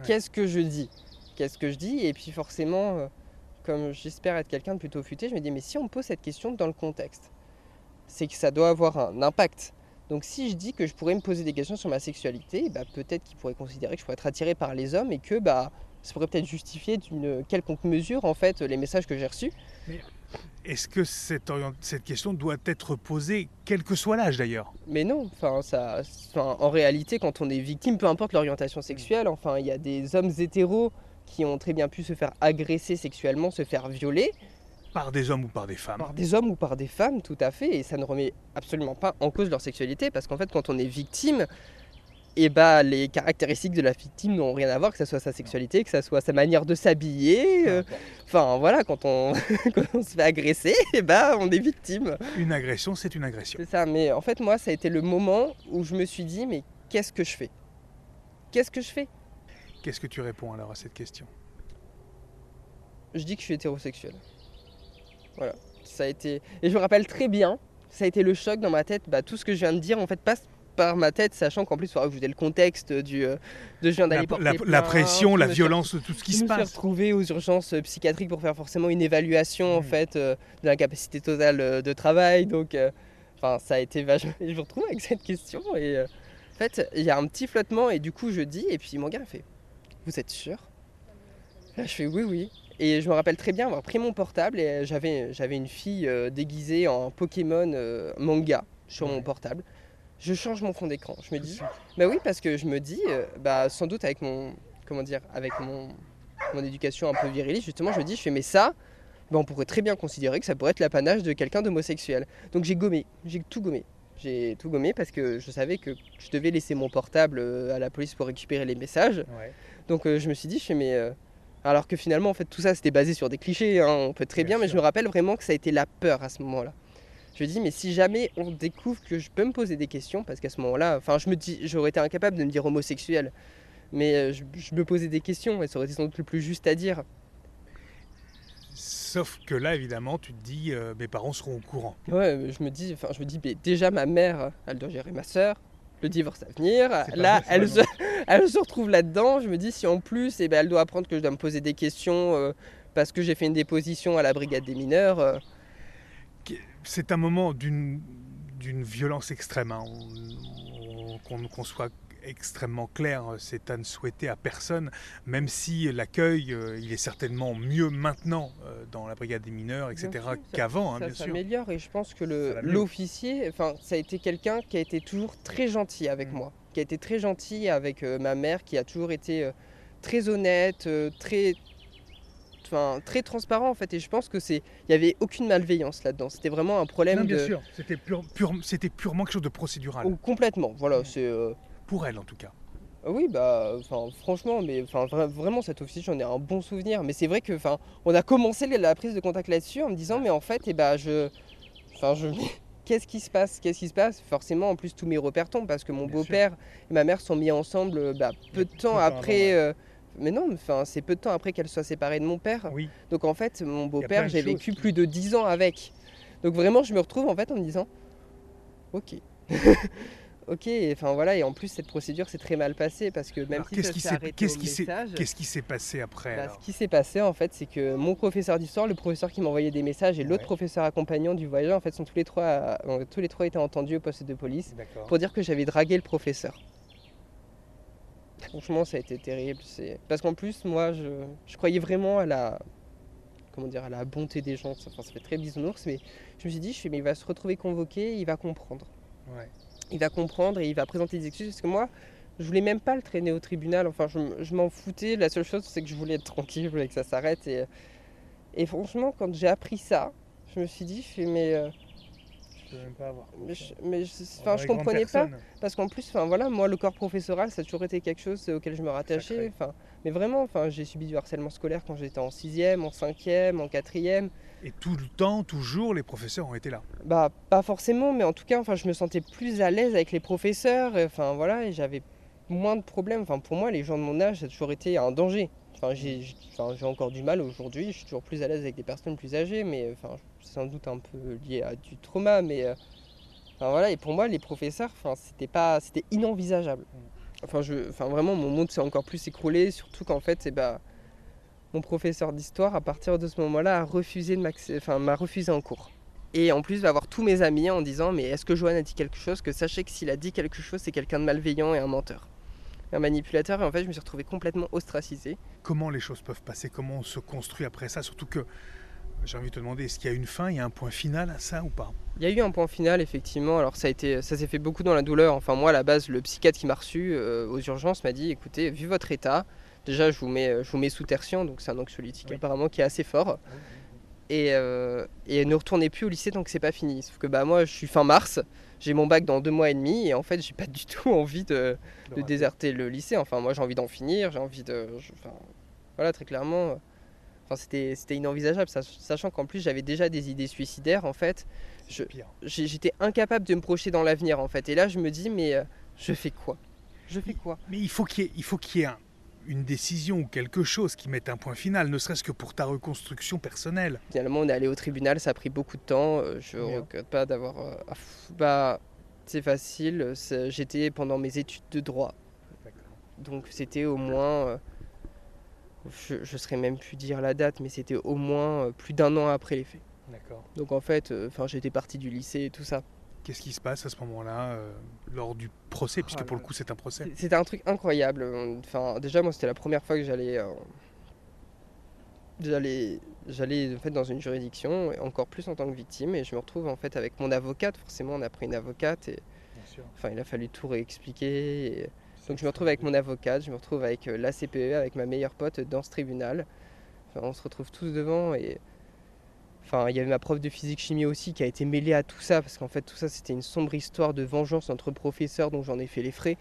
Ouais. Qu'est-ce que je dis? Qu'est-ce que je dis? Et puis forcément, euh, comme j'espère être quelqu'un de plutôt futé, je me dis, mais si on me pose cette question dans le contexte, c'est que ça doit avoir un impact. Donc si je dis que je pourrais me poser des questions sur ma sexualité, bah, peut-être qu'il pourrait considérer que je pourrais être attiré par les hommes et que bah, ça pourrait peut-être justifier d'une quelconque mesure en fait les messages que j'ai reçus. Est-ce que cette, cette, question doit être posée, quel que soit l'âge d'ailleurs? Mais non, enfin, ça, en réalité, quand on est victime, peu importe l'orientation sexuelle, enfin, il y a des hommes hétéros qui ont très bien pu se faire agresser sexuellement, se faire violer. Par des hommes ou par des femmes? Par des hommes ou par des femmes, tout à fait, et ça ne remet absolument pas en cause leur sexualité, parce qu'en fait, quand on est victime, et bah, les caractéristiques de la victime n'ont rien à voir, que ce soit sa sexualité, que ce soit sa manière de s'habiller. Euh, enfin voilà, quand on, se fait agresser, et bah, on est victime. Une agression, c'est une agression. C'est ça, mais en fait, moi, ça a été le moment où je me suis dit, mais qu'est-ce que je fais? Qu'est-ce que je fais? Qu'est-ce que tu réponds alors à cette question? Je dis que je suis hétérosexuel. Voilà, ça a été. Et je me rappelle très bien, ça a été le choc dans ma tête, bah, tout ce que je viens de dire en fait passe par ma tête, sachant qu'en plus, il faudra le contexte du, euh, de je viens d'aller la, la, pression, la violence, tout ce qui se passe. Je me suis retrouvé aux urgences euh, psychiatriques pour faire forcément une évaluation en mmh. fait euh, de la capacité totale de travail. Donc, enfin, ça a été vachement. Je me retrouve avec cette question et en fait, il y a un petit flottement et du coup, je dis et puis mon gars fait, vous êtes sûr? Là, je fais oui, oui. Et je me rappelle très bien avoir pris mon portable et j'avais, j'avais une fille déguisée en Pokémon manga sur mon portable je change mon fond d'écran. Je me dis, bah oui, parce que je me dis, euh, bah sans doute avec mon, comment dire, avec mon, mon éducation un peu viriliste, justement, je me dis, je fais, mais ça, bah on pourrait très bien considérer que ça pourrait être l'apanage de quelqu'un d'homosexuel. Donc j'ai gommé, j'ai tout gommé. J'ai tout gommé parce que je savais que je devais laisser mon portable euh, à la police pour récupérer les messages. Donc euh, je me suis dit, je fais, mais. alors que finalement, en fait, tout ça, c'était basé sur des clichés, hein, on peut très bien, bien mais je me rappelle vraiment que ça a été la peur à ce moment-là. Je me dis, mais si jamais on découvre que je peux me poser des questions, parce qu'à ce moment-là, enfin, je me dis, j'aurais été incapable de me dire homosexuel, mais euh, je, me posais des questions et ça aurait été sans doute le plus juste à dire. Sauf que là, évidemment, tu te dis, euh, mes parents seront au courant. Ouais, je me dis, enfin, je me dis, mais déjà ma mère, elle doit gérer ma soeur, le divorce à venir. Là, elle, se, elle, se, retrouve là-dedans. Je me dis, si en plus, eh ben, elle doit apprendre que je dois me poser des questions euh, parce que j'ai fait une déposition à la brigade des mineurs c'est un moment d'une violence extrême. Hein. Qu'on soit extrêmement clair, c'est à ne souhaiter à personne, même si l'accueil, euh, il est certainement mieux maintenant euh, dans la brigade des mineurs, etc., qu'avant, hein, ça, bien ça s'améliore et je pense que l'officier, enfin, ça a été quelqu'un qui a été toujours très gentil avec mm. moi, qui a été très gentil avec euh, ma mère, qui a toujours été très honnête, très enfin, très transparent en fait. Et je pense que c'est, il y avait aucune malveillance là-dedans. C'était vraiment un problème. Non, bien de... sûr. C'était pur, c'était purement quelque chose de procédural. Ou complètement. Voilà. C'est. Euh, Pour elle en tout cas. Ah oui, bah, enfin, franchement, mais enfin, vraiment, cette officier, j'en ai un bon souvenir. Mais c'est vrai que, enfin, on a commencé la prise de contact là-dessus en me disant, mais en fait, et eh bah, je, enfin, je, qu'est-ce qui se passe Qu'est-ce qui se passe? Forcément, en plus, tous mes repères tombent parce que mon beau-père et ma mère sont mis ensemble bah, peu de temps après. Euh, mais non, enfin, c'est peu de temps après qu'elle soit séparée de mon père. Oui. Donc en fait, mon beau-père, j'ai vécu plus de 10 ans avec. Donc vraiment, je me retrouve en fait en me disant, ok. ok, enfin voilà, et en plus cette procédure s'est très mal passée parce que même si s'est qu'est-ce qui qu'est-ce qui s'est passé après bah, Ce qui s'est passé en fait, c'est que mon professeur d'histoire, le professeur qui m'envoyait des messages et l'autre professeur accompagnant du voyageur, en fait, sont tous les trois, euh, tous les trois été entendus au poste de police pour dire que j'avais dragué le professeur. Franchement, ça a été terrible. C'est parce qu'en plus, moi, je, je, croyais vraiment à la comment dire à la bonté des gens. Enfin, ça fait très bisounours, mais je me suis dit, je suis, mais il va se retrouver convoqué, il va comprendre. Ouais. Il va comprendre et il va présenter des excuses parce que moi, je voulais même pas le traîner au tribunal. Enfin, je, je m'en foutais. La seule chose, c'est que je voulais être tranquille, je voulais que ça s'arrête. Et, et franchement, quand j'ai appris ça, je me suis dit, je mais euh, même pas avoir. Mais je, mais je, comprenais pas. Parce qu'en plus, enfin voilà, moi le corps professoral, ça a toujours été quelque chose auquel je me rattachais. Enfin, mais vraiment, enfin, j'ai subi du harcèlement scolaire quand j'étais en 6e, en 5e, en 4e. Et tout le temps, toujours, les professeurs ont été là Bah, pas forcément, mais en tout cas, enfin, je me sentais plus à l'aise avec les professeurs. Enfin, voilà, et j'avais moins de problèmes. Enfin, pour moi, les gens de mon âge, ça a toujours été un danger. Enfin, j'ai encore du mal aujourd'hui, je suis toujours plus à l'aise avec des personnes plus âgées, mais enfin, sans doute un peu lié à du trauma, mais euh, enfin, voilà, et pour moi, les professeurs, enfin, c'était pas, c'était inenvisageable. Enfin, je, enfin, vraiment, mon monde s'est encore plus écroulé, surtout qu'en fait, c'est bah, mon professeur d'histoire, à partir de ce moment-là, a refusé de enfin, m'a refusé en cours. Et en plus, va voir tous mes amis en disant, mais est-ce que Joanne a dit quelque chose? Que sachez que s'il a dit quelque chose, c'est quelqu'un de malveillant et un menteur un manipulateur et en fait je me suis retrouvé complètement ostracisé. Comment les choses peuvent passer? Comment on se construit après ça? Surtout que j'ai envie de te demander, est-ce qu'il y a une fin, il y a un point final à ça ou pas? Il y a eu un point final, effectivement. Alors, ça, a été, ça s'est fait beaucoup dans la douleur. Enfin, moi, à la base, le psychiatre qui m'a reçu euh, aux urgences m'a dit écoutez, vu votre état, déjà, je vous mets, je vous mets sous tertian, donc c'est un anxiolytique apparemment qui est assez fort. Et, euh, et, ne retournez plus au lycée tant que c'est pas fini. Sauf que bah, moi, je suis fin mars, j'ai mon bac dans deux mois et demi, et en fait, j'ai pas du tout envie de, de déserter le lycée. Enfin, moi, j'ai envie d'en finir, j'ai envie de. enfin, voilà, très clairement. Enfin, c'était, c'était inenvisageable, sachant qu'en plus j'avais déjà des idées suicidaires en fait. j'étais incapable de me projeter dans l'avenir en fait. Et là je me dis mais euh, je fais quoi? Je fais quoi? Mais il faut qu'il y ait, il faut qu'il y ait une décision ou quelque chose qui mette un point final, ne serait-ce que pour ta reconstruction personnelle. Finalement on est allé au tribunal, ça a pris beaucoup de temps. Euh, je ne regrette pas d'avoir... Euh, bah c'est facile, j'étais pendant mes études de droit. Donc c'était au moins je ne saurais même plus dire la date, mais c'était au moins euh, plus d'un an après les faits. D'accord. Donc en fait, euh, enfin, j'étais parti du lycée et tout ça. Qu'est-ce qui se passe à ce moment-là, euh, lors du procès, puisque pour le coup c'est un procès C'était un truc incroyable. Enfin, déjà, moi, c'était la première fois que j'allais. j'allais j'allais en fait dans une juridiction encore plus en tant que victime et je me retrouve en fait avec mon avocate forcément on a pris une avocate et enfin il a fallu tout réexpliquer et, donc je me retrouve avec mon avocate, je me retrouve avec euh, la CPE, avec ma meilleure pote dans ce tribunal. on se retrouve tous devant et Enfin, il y avait ma prof de physique chimie aussi qui a été mêlée à tout ça parce qu'en fait tout ça c'était une sombre histoire de vengeance entre professeurs dont j'en ai fait les frais.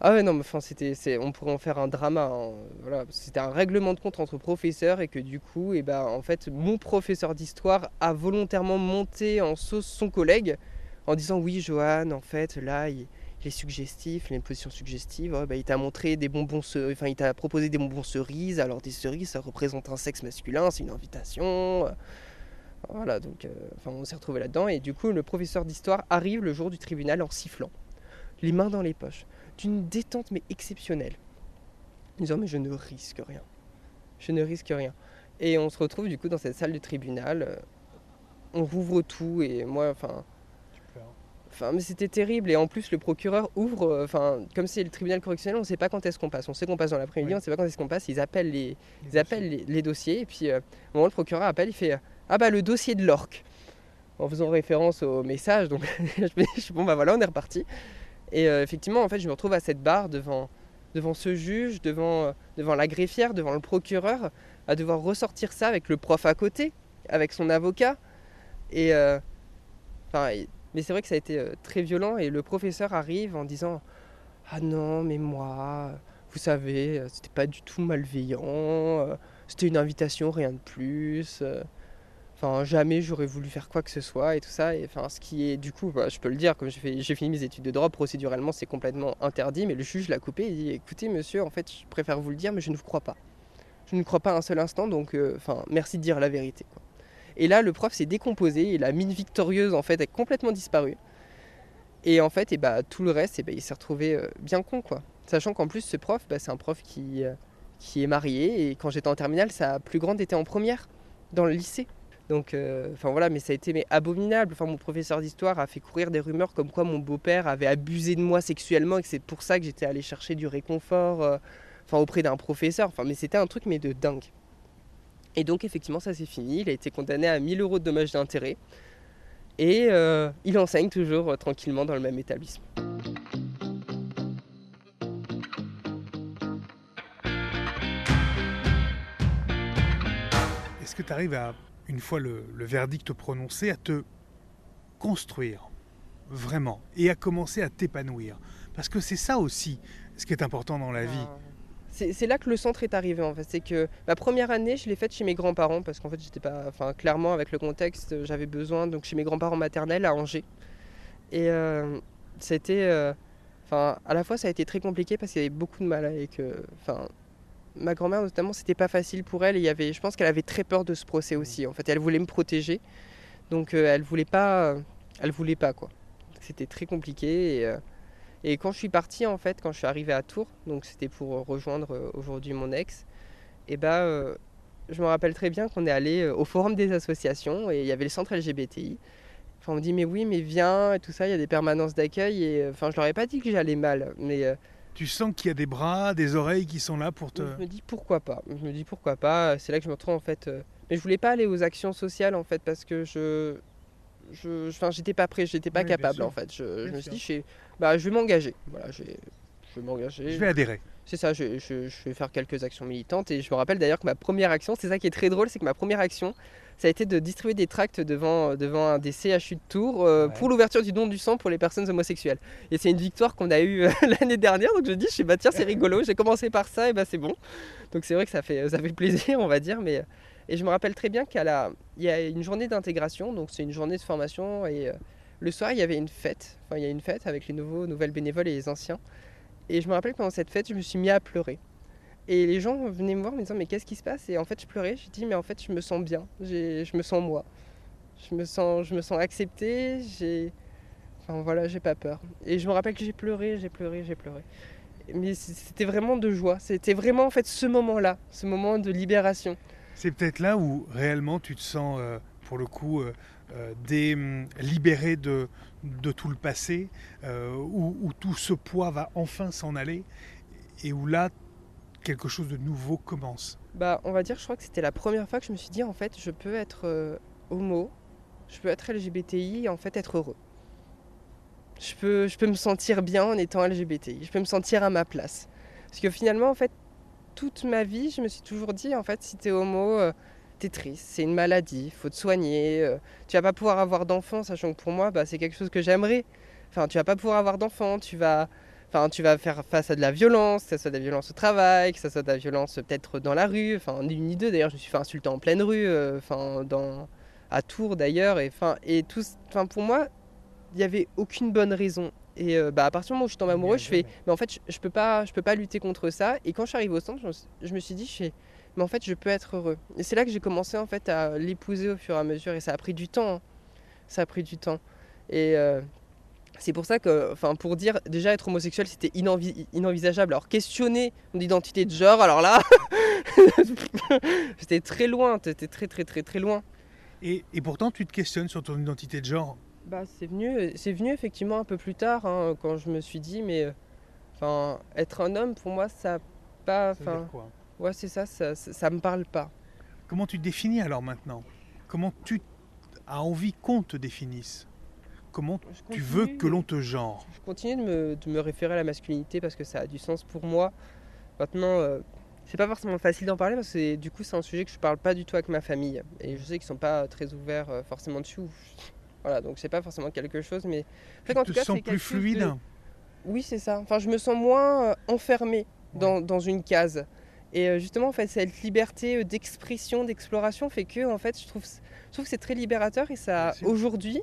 Ah ouais non mais enfin c'était on pourrait en faire un drama hein. voilà c'était un règlement de compte entre professeurs et que du coup et eh ben en fait mon professeur d'histoire a volontairement monté en sauce son collègue en disant oui Johan en fait là il, il est suggestif, il a une position suggestive. bah, il t'a montré des bonbons, enfin il t'a proposé des bonbons cerises. Alors des cerises, ça représente un sexe masculin, c'est une invitation. Voilà, donc euh, enfin, on s'est retrouvé là-dedans. Et du coup, le professeur d'histoire arrive le jour du tribunal en sifflant, les mains dans les poches, d'une détente mais exceptionnelle, disant mais je ne risque rien, je ne risque rien. Et on se retrouve du coup dans cette salle du tribunal. Euh, on rouvre tout et moi, enfin Enfin, mais c'était terrible. Et en plus, le procureur ouvre, euh, enfin, comme c'est le tribunal correctionnel, on ne sait pas quand est-ce qu'on passe. On sait qu'on passe dans l'après-midi, on ne sait pas quand est-ce qu'on passe. Ils appellent les, ils appellent les, dossiers. Et puis, euh, au moment où le procureur appelle, il fait Ah bah, le dossier de l'orque. En faisant référence au message. Donc, je me dis Bon, bah voilà, on est reparti. Et euh, effectivement, en fait, je me retrouve à cette barre devant, devant ce juge, devant, devant la greffière, devant le procureur, à devoir ressortir ça avec le prof à côté, avec son avocat. Et. Enfin, mais c'est vrai que ça a été euh, très violent et le professeur arrive en disant Ah non, mais moi, vous savez, euh, c'était pas du tout malveillant, euh, c'était une invitation, rien de plus. Enfin, jamais j'aurais voulu faire quoi que ce soit et tout ça. Et enfin, ce qui est, du coup, bah, je peux le dire, comme j'ai fini mes études de droit, procéduralement, c'est complètement interdit. Mais le juge l'a coupé et dit Écoutez, monsieur, en fait, je préfère vous le dire, mais je ne vous crois pas. Je ne crois pas un seul instant, donc, enfin, merci de dire la vérité. Et là, le prof s'est décomposé et la mine victorieuse, en fait, est complètement disparue. Et en fait, et bah, tout le reste, et bah, il s'est retrouvé euh, bien con, quoi. Sachant qu'en plus, ce prof, bah, c'est un prof qui, euh, qui est marié. Et quand j'étais en terminale, sa plus grande était en première, dans le lycée. Donc, euh, enfin voilà, mais ça a été mais, abominable. Enfin, mon professeur d'histoire a fait courir des rumeurs comme quoi mon beau-père avait abusé de moi sexuellement et que c'est pour ça que j'étais allé chercher du réconfort enfin, auprès d'un professeur. Enfin, mais c'était un truc mais de dingue. Et donc effectivement ça c'est fini, il a été condamné à 1000 euros de dommages d'intérêt et euh, il enseigne toujours euh, tranquillement dans le même établissement. Est-ce que tu arrives à, une fois le, verdict prononcé, à te construire vraiment et à commencer à t'épanouir? Parce que c'est ça aussi ce qui est important dans la vie. C'est là que le centre est arrivé en fait. C'est que ma première année, je l'ai faite chez mes grands-parents parce qu'en fait, j'étais pas. Enfin, clairement, avec le contexte, j'avais besoin. Donc, chez mes grands-parents maternels à Angers. Et euh, c'était. Euh, enfin, à la fois, ça a été très compliqué parce qu'il y avait beaucoup de mal avec. Enfin, ma grand-mère notamment, c'était pas facile pour elle. Et il y avait, je pense qu'elle avait très peur de ce procès aussi. En fait, elle voulait me protéger. Donc, euh, elle voulait pas. elle voulait pas quoi. C'était très compliqué. Et, et quand je suis parti, en fait, quand je suis arrivé à Tours, donc c'était pour rejoindre euh, aujourd'hui mon ex, et eh ben, euh, je me rappelle très bien qu'on est allé euh, au forum des associations et il y avait le centre LGBTI. Enfin, on me dit, mais oui, mais viens et tout ça, il y a des permanences d'accueil. Et enfin, je leur ai pas dit que j'allais mal, mais. tu sens qu'il y a des bras, des oreilles qui sont là pour te. Je me dis pourquoi pas. Je me dis pourquoi pas. C'est là que je me retrouve en fait Mais je voulais pas aller aux actions sociales en fait parce que je. Je enfin, j'étais pas prêt, j'étais pas Oui, capable en fait. Je, me suis dit, je, vais- bah, je vais m'engager. Voilà, je vais, je vais m'engager. Je vais adhérer. C'est ça, je, je- je vais faire quelques actions militantes et je me rappelle d'ailleurs que ma première action, c'est ça qui est très drôle, c'est que ma première action, ça a été de distribuer des tracts devant, devant un des CHU de Tours euh, Ouais. pour l'ouverture du don du sang pour les personnes homosexuelles. Et c'est une victoire qu'on a eue euh, l'année dernière, donc je me dis, je sais, bah tiens, c'est rigolo, j'ai commencé par ça et bah c'est bon. Donc c'est vrai que ça fait, ça fait plaisir, on va dire, mais... Et je me rappelle très bien qu'il y a une journée d'intégration, donc c'est une journée de formation et euh, le soir il y avait une fête, enfin il y a une fête avec les nouveaux, nouvelles bénévoles et les anciens. Et je me rappelle que pendant cette fête, je me suis mis à pleurer. Et les gens venaient me voir en me disant mais qu'est-ce qui se passe? Et en fait je pleurais, je dis mais en fait je me sens bien, J'ai- je me sens moi. Je me sens, je me sens acceptée, j'ai... Enfin voilà, j'ai pas peur. Et je me rappelle que j'ai pleuré, j'ai pleuré, j'ai pleuré. Mais c'était vraiment de joie, c'était vraiment en fait ce moment-là, ce moment de libération. C'est peut-être là où réellement tu te sens, euh, pour le coup, euh, euh, hum, libéré de, tout le passé, où, où tout ce poids va enfin s'en aller, et où là, quelque chose de nouveau commence. Bah, on va dire, je crois que c'était la première fois que je me suis dit, en fait, je peux être homo, je peux être LGBTI et en fait être heureux. Je peux, je peux me sentir bien en étant LGBTI, je peux me sentir à ma place. Parce que finalement, en fait, toute ma vie, je me suis toujours dit, en fait, si t'es homo, euh, t'es triste, c'est une maladie, faut te soigner, euh, tu vas pas pouvoir avoir d'enfants, sachant que pour moi, bah, c'est quelque chose que j'aimerais. Enfin, tu vas pas pouvoir avoir d'enfants, tu vas... Enfin, tu vas faire face à de la violence, que ce soit de la violence au travail, que ce soit de la violence euh, peut-être dans la rue, enfin ni une ni deux d'ailleurs, je me suis fait insulter en pleine rue, euh, enfin à Tours d'ailleurs, et enfin et tout, enfin pour moi, il y avait aucune bonne raison. Et euh, bah à partir du moment où je suis tombée amoureux, je fais, mais en fait je, je peux pas, je peux pas lutter contre ça. Et quand je suis arrivée au centre, je me, suis- dit, je fais, mais en fait je peux être heureux. Et c'est là que j'ai commencé en fait à l'épouser au fur et à mesure, et ça a pris du temps, hein. ça a pris du temps. Et euh, c'est pour ça que, enfin, pour dire déjà être homosexuel, c'était inenvi- inenvisageable. Alors questionner mon identité de genre, alors là, j'étais très loin, t'étais très très très très loin. Et, et pourtant, tu te questionnes sur ton identité de genre. Bah, c'est venu, c'est venu effectivement un peu plus tard, hein, quand je me suis dit, mais, euh, enfin, être un homme pour moi, ça, pas, enfin, ouais, c'est ça, ça, ça, ça me parle pas. Comment tu te définis alors maintenant? Comment tu as envie qu'on te définisse? Comment tu veux que l'on te genre? Je continue de me, de me référer à la masculinité parce que ça a du sens pour moi. Maintenant, euh, c'est pas forcément facile d'en parler parce que du coup, c'est un sujet que je parle pas du tout avec ma famille. Et je sais qu'ils sont pas très ouverts euh, forcément dessus. Voilà, donc c'est pas forcément quelque chose, mais. en fait, Tu en te tout cas, sens plus fluide de- Oui, c'est ça. Enfin, je me sens moins euh, enfermée dans, dans une case. Et euh, justement, en fait, cette liberté euh, d'expression, d'exploration fait que, en fait, je trouve, je trouve que c'est très libérateur et ça, aujourd'hui,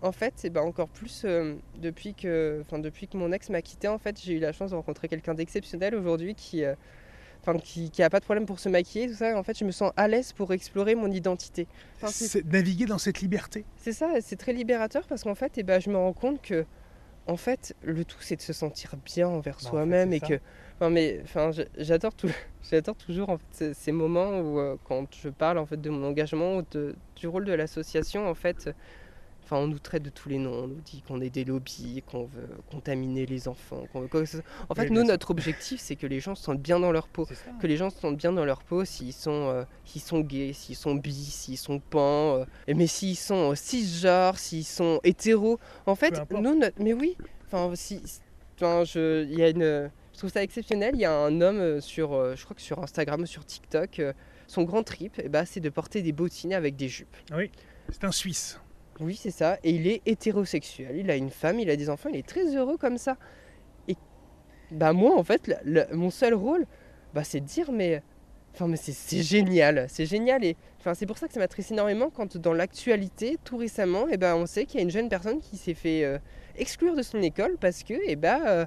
en fait, c'est ben encore plus euh, depuis que, enfin, depuis que mon ex m'a quitté, en fait, j'ai eu la chance de rencontrer quelqu'un d'exceptionnel aujourd'hui qui, euh, enfin, qui, qui a pas de problème pour se maquiller, tout ça. En fait, je me sens à l'aise pour explorer mon identité. Enfin, c'est naviguer dans cette liberté. c'est ça, c'est très libérateur parce qu'en fait, eh ben, je me rends compte que, en fait, le tout c'est de se sentir bien envers Bah, en fait, soi-même et ça. que, enfin, mais, enfin, j'adore tout, j'adore toujours en fait, ces- ces moments où, euh, quand je parle en fait de mon engagement ou de- du rôle de l'association, en fait, enfin, on nous traite de tous les noms, on nous dit qu'on est des lobbies, qu'on veut contaminer les enfants, qu'on veut. En fait, Oui, nous, notre objectif, c'est que les gens se sentent bien dans leur peau que les gens se sentent bien dans leur peau s'ils sont, euh, s'ils sont gays, s'ils sont bis, s'ils sont pan, euh, mais s'ils sont euh, cisgenres, s'ils sont hétéros. En fait, nous, notre- mais oui, enfin, si, enfin, je, il y a une, je trouve ça exceptionnel. Il y a un homme euh, sur, je crois que sur Instagram ou sur TikTok, son grand trip, eh ben, c'est de porter des bottines avec des jupes. C'est un Suisse. Oui, c'est ça. Et il est hétérosexuel. Il a une femme, il a des enfants, il est très heureux comme ça. Et bah moi, en fait, mon seul rôle, bah, c'est de dire, mais, mais c'est, génial, c'est génial. Et c'est pour ça que ça m'attriste énormément quand dans l'actualité, tout récemment, eh ben, on sait qu'il y a une jeune personne qui s'est fait euh, exclure de son école parce que, eh ben, euh,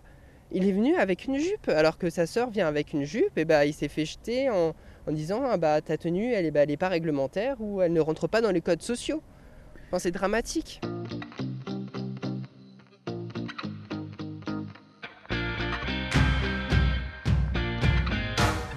il est venu avec une jupe, alors que sa sœur vient avec une jupe, et bah, il s'est fait jeter en, en disant, ah, bah, ta tenue, elle, bah, pas réglementaire ou elle ne rentre pas dans les codes sociaux. Enfin, c'est dramatique.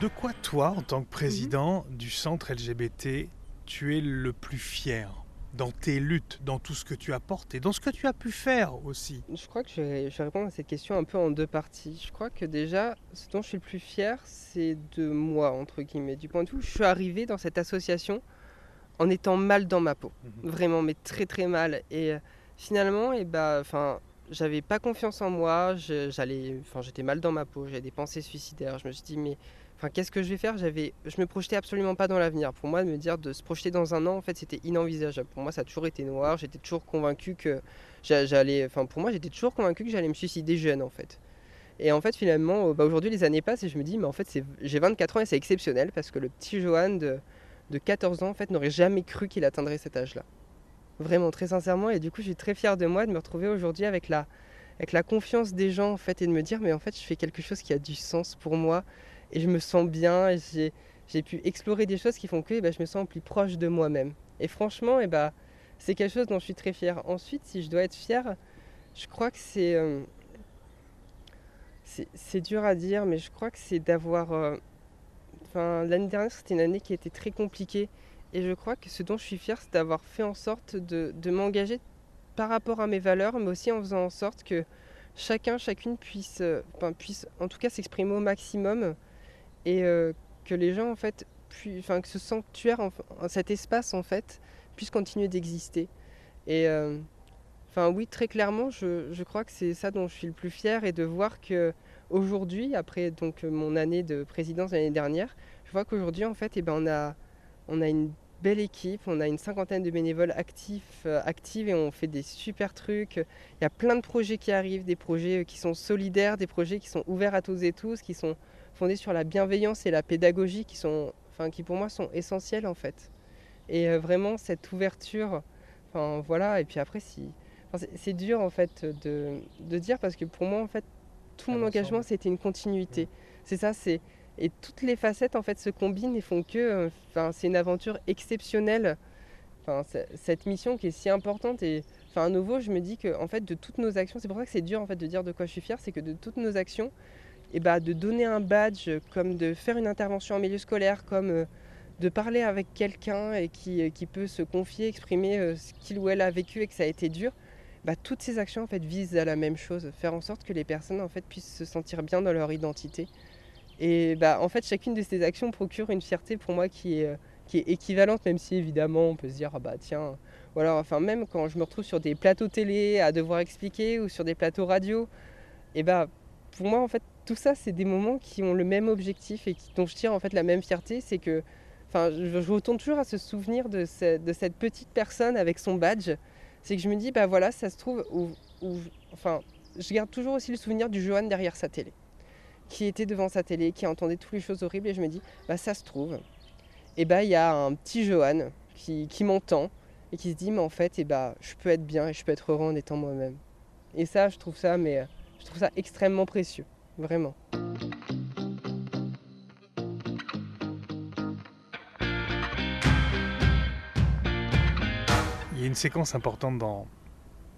De quoi toi, en tant que Mhm. président du centre LGBT, tu es le plus fier dans tes luttes, dans tout ce que tu apportes et dans ce que tu as pu faire aussi? Je crois que je vais, je vais répondre à cette question un peu en deux parties. Je crois que déjà, ce dont je suis le plus fier, c'est de moi, entre guillemets. Du point de vue où je suis arrivée dans cette association, en étant mal dans ma peau, Mhm. vraiment, mais très très mal. Et euh, finalement, et bah, enfin, j'avais pas confiance en moi, j'allais, enfin, j'étais mal dans ma peau, j'avais des pensées suicidaires. Je me suis dit, mais enfin, qu'est-ce que je vais faire? J'avais, je me projetais absolument pas dans l'avenir. Pour moi, de me dire de se projeter dans un an, en fait, c'était inenvisageable. Pour moi, ça a toujours été noir. J'étais toujours convaincu que j'a- j'allais, enfin, pour moi, j'étais toujours convaincu que j'allais me suicider jeune, en fait. Et en fait, finalement, euh, bah, aujourd'hui, les années passent et je me dis, mais en fait, c'est- j'ai 24 ans et c'est exceptionnel parce que le petit Johan de, de 14 ans, en fait, n'aurait jamais cru qu'il atteindrait cet âge-là. Vraiment, très sincèrement. Et du coup, je suis très fière de moi de me retrouver aujourd'hui avec la, avec la confiance des gens, en fait, et de me dire, mais en fait, je fais quelque chose qui a du sens pour moi et je me sens bien. et J'ai, j'ai pu explorer des choses qui font que eh ben, je me sens plus proche de moi-même. Et franchement, eh ben, c'est quelque chose dont je suis très fière. Ensuite, si je dois être fière, je crois que c'est. euh, c'est, dur à dire, mais je crois que c'est d'avoir. euh, L'année dernière, c'était une année qui était très compliquée. Et je crois que ce dont je suis fière, c'est d'avoir fait en sorte de, m'engager par rapport à mes valeurs, mais aussi en faisant en sorte que chacun, chacune puisse, euh, en tout cas s'exprimer au maximum et euh, que les gens, en fait, que ce sanctuaire, cet espace, en fait, puisse continuer d'exister. Et euh, enfin, oui, très clairement, je, je crois que c'est ça dont je suis le plus fier et de voir que aujourd'hui, après donc mon année de présidence l'année dernière, je vois qu'aujourd'hui, en fait, eh ben, on a, on a une belle équipe, on a une cinquantaine de bénévoles actifs, euh, actives et on fait des super trucs. Il y a plein de projets qui arrivent, des projets euh, qui sont solidaires, des projets qui sont ouverts à tous et tous, qui sont fondés sur la bienveillance et la pédagogie, qui sont, enfin, qui pour moi sont essentiels en fait. Et euh, vraiment cette ouverture, enfin voilà. Et puis après, si, c'est dur en fait de, de dire parce que pour moi en fait, tout mon engagement ensemble. c'était une continuité. C'est ça, c'est et toutes les facettes en fait se combinent et font que, euh, enfin, c'est une aventure exceptionnelle. Enfin, cette mission qui est si importante et, enfin, à nouveau, je me dis que en fait, de toutes nos actions, c'est pour ça que c'est dur en fait de dire de quoi je suis fier, c'est que de toutes nos actions, et bah, de donner un badge, comme de faire une intervention en milieu scolaire, comme euh, de parler avec quelqu'un et qui, euh, qui peut se confier, exprimer euh, ce qu'il ou elle a vécu et que ça a été dur. Bah, toutes ces actions en fait visent à la même chose, faire en sorte que les personnes en fait puissent se sentir bien dans leur identité. Et bah, en fait, chacune de ces actions procure une fierté pour moi qui est, euh, qui est équivalente, même si évidemment on peut se dire, ah bah tiens, enfin même quand je me retrouve sur des plateaux télé à devoir expliquer ou sur des plateaux radio, et bah pour moi en fait tout ça c'est des moments qui ont le même objectif et qui, dont je tire en fait la même fierté, c'est que, enfin je, je retourne toujours à ce souvenir de cette petite personne avec son badge, c'est que je me dis, bah voilà, ça se trouve, ou, ou- enfin je garde toujours aussi le souvenir du Johan derrière sa télé qui était devant sa télé, qui entendait toutes les choses horribles, et je me dis, bah ça se trouve, et bah il y a un petit Johan qui, qui m'entend et qui se dit, mais en fait, et bah je peux être bien et je peux être heureux en étant moi-même. Et ça, je trouve ça, mais euh, je trouve ça extrêmement précieux, vraiment. Y a une séquence importante dans,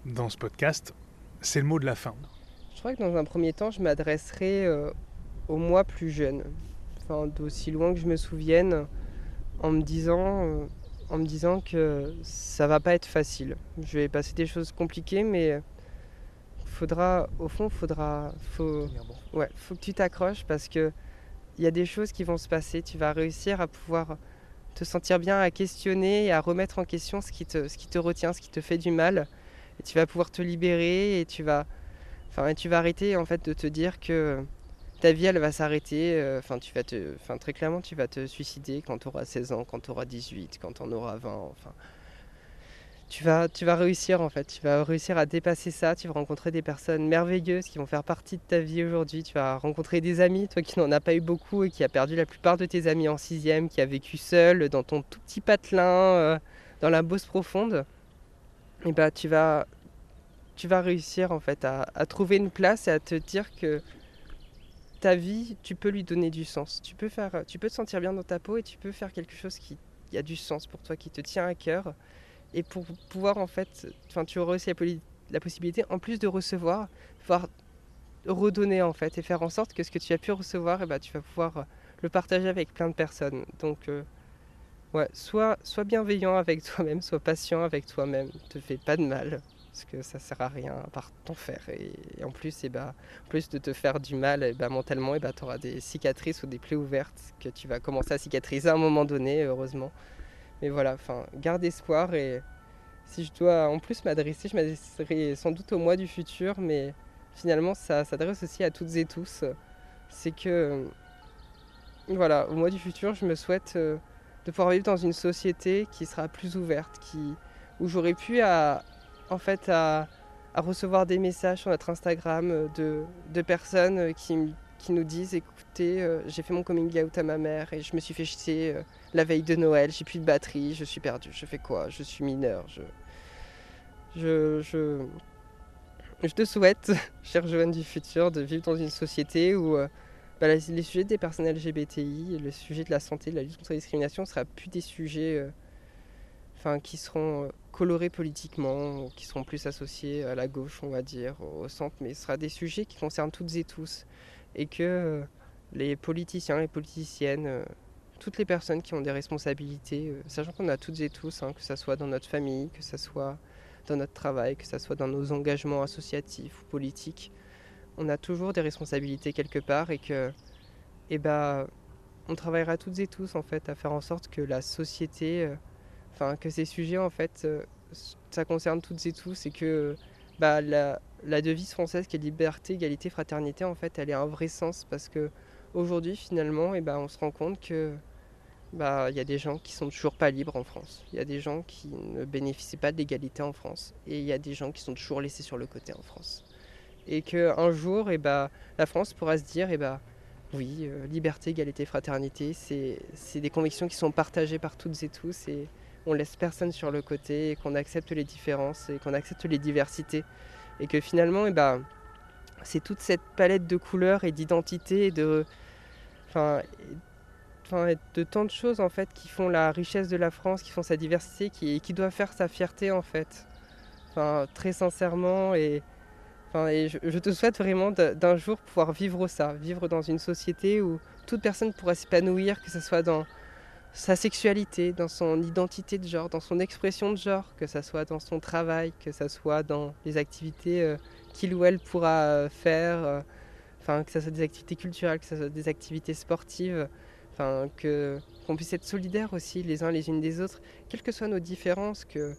dans ce podcast, c'est le mot de la fin. Je crois que dans un premier temps, je m'adresserai euh, aux moi plus jeunes, enfin d'aussi loin que je me souvienne, en me disant, euh, en me disant que ça va pas être facile. Je vais passer des choses compliquées, mais faudra, au fond, faudra, faut, ouais, faut que tu t'accroches parce que il y a des choses qui vont se passer. Tu vas réussir à pouvoir te sentir bien, à questionner et à remettre en question ce qui te, retient, ce qui te fait du mal. Et tu vas pouvoir te libérer et tu vas, enfin, et tu vas arrêter en fait de te dire que ta vie elle va s'arrêter. euh, Enfin, tu vas te, enfin, très clairement, tu vas te suicider quand tu auras 16 ans, quand tu auras 18, quand tu en auras 20. Enfin, tu vas, tu vas réussir en fait. Tu vas réussir à dépasser ça. Tu vas rencontrer des personnes merveilleuses qui vont faire partie de ta vie aujourd'hui. Tu vas rencontrer des amis, toi qui n'en as pas eu beaucoup et qui a perdu la plupart de tes amis en sixième, qui a vécu seul dans ton tout petit patelin, euh, dans la bosse profonde. Et bah tu vas, tu vas réussir en fait à, à trouver une place et à te dire que ta vie, tu peux lui donner du sens. Tu peux faire, tu peux te sentir bien dans ta peau et tu peux faire quelque chose qui a du sens pour toi, qui te tient à cœur. Et pour pouvoir en fait, enfin tu auras aussi la, possibilité, en plus de recevoir, pouvoir redonner en fait et faire en sorte que ce que tu as pu recevoir, et bah, tu vas pouvoir euh, le partager avec plein de personnes. Donc euh, ouais, sois, bienveillant avec toi-même, sois patient avec toi-même, te fais pas de mal parce que ça sert à rien à part t'en faire. Et, en plus et bah en plus de te faire du mal bah, mentalement et bah tu auras des cicatrices ou des plaies ouvertes que tu vas commencer à cicatriser à un moment donné heureusement mais voilà, enfin, garde espoir et si je dois en plus m'adresser, je m'adresserai sans doute au mois du futur, mais finalement ça s'adresse aussi à toutes et tous. C'est que, voilà, au mois du futur, je me souhaite euh, de pouvoir vivre dans une société qui sera plus ouverte, qui, où j'aurais pu en fait recevoir des messages sur notre Instagram de, de personnes qui, qui, nous disent écoutez, euh, j'ai fait mon coming out à ma mère et je me suis fait jeter euh, la veille de Noël, j'ai plus de batterie, je suis perdu, je fais quoi Je suis mineur, je, je, je, te souhaite, cher Joanne du futur, de vivre dans une société où euh, bah, les sujets des personnes LGBTI, le sujet de la santé, de la lutte contre la discrimination, ne sera plus des sujets enfin, qui seront colorés politiquement, qui seront plus associés à la gauche, on va dire, au centre, mais ce sera des sujets qui concernent toutes et tous. Et que les politiciens, les politiciennes, toutes les personnes qui ont des responsabilités, sachant qu'on a toutes et tous, hein, que ce soit dans notre famille, que ce soit dans notre travail, que ce soit dans nos engagements associatifs ou politiques, on a toujours des responsabilités quelque part et que eh ben, on travaillera toutes et tous en fait à faire en sorte que la société, euh, enfin que ces sujets en fait, euh, ça concerne toutes et tous et que bah, la, la, devise française qui est liberté, égalité, fraternité en fait, elle est un vrai sens parce que aujourd'hui finalement, eh ben, on se rend compte que bah, y a des gens qui sont toujours pas libres en France. Il y a des gens qui ne bénéficient pas de l'égalité en France. Et il y a des gens qui sont toujours laissés sur le côté en France. Et qu'un jour, eh bah, la France pourra se dire, eh bah, oui, euh, liberté, égalité, fraternité, c'est des convictions qui sont partagées par toutes et tous. Et on laisse personne sur le côté, et qu'on accepte les différences, et qu'on accepte les diversités. Et que finalement, et bah, c'est toute cette palette de couleurs et d'identités, de, enfin, de tant de choses en fait qui font la richesse de la France, qui font sa diversité, qui, qui doivent faire sa fierté en fait. Enfin, très sincèrement et, et je, te souhaite vraiment d'un jour pouvoir vivre ça, vivre dans une société où toute personne pourra s'épanouir, que ce soit dans sa sexualité, dans son identité de genre, dans son expression de genre, que ce soit dans son travail, que ce soit dans les activités euh, qu'il ou elle pourra euh, faire, euh, que ce soit des activités culturelles, que ce soit des activités sportives. Que qu'on puisse être solidaires aussi les uns les unes des autres, quelles que soient nos différences, que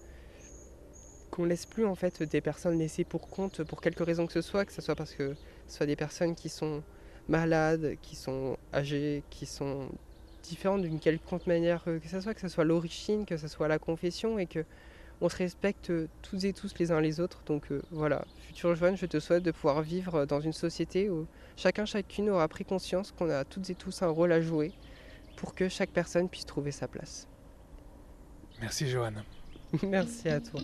qu'on laisse plus en fait des personnes laissées pour compte pour quelque raison que ce soit, que ce soit parce que ce soit des personnes qui sont malades, qui sont âgées, qui sont différentes d'une quelconque manière que ce soit, que ce soit l'origine, que ce soit la confession, et que on se respecte tous et tous les uns les autres. Donc euh, voilà, futur jeune, je te souhaite de pouvoir vivre dans une société où chacun, chacune aura pris conscience qu'on a toutes et tous un rôle à jouer pour que chaque personne puisse trouver sa place. Merci Joanne. Merci à toi.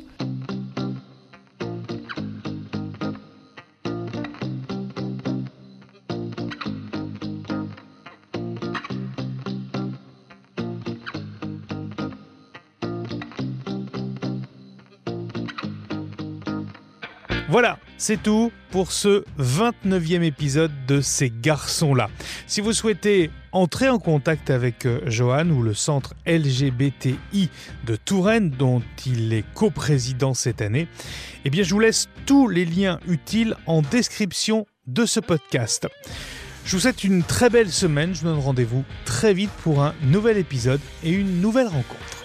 Voilà, c'est tout pour ce 29e épisode de Ces garçons-là. Si vous souhaitez entrer en contact avec euh, Johan ou le centre LGBTI de Touraine dont il est coprésident cette année, eh bien je vous laisse tous les liens utiles en description de ce podcast. Je vous souhaite une très belle semaine, je vous donne rendez-vous très vite pour un nouvel épisode et une nouvelle rencontre.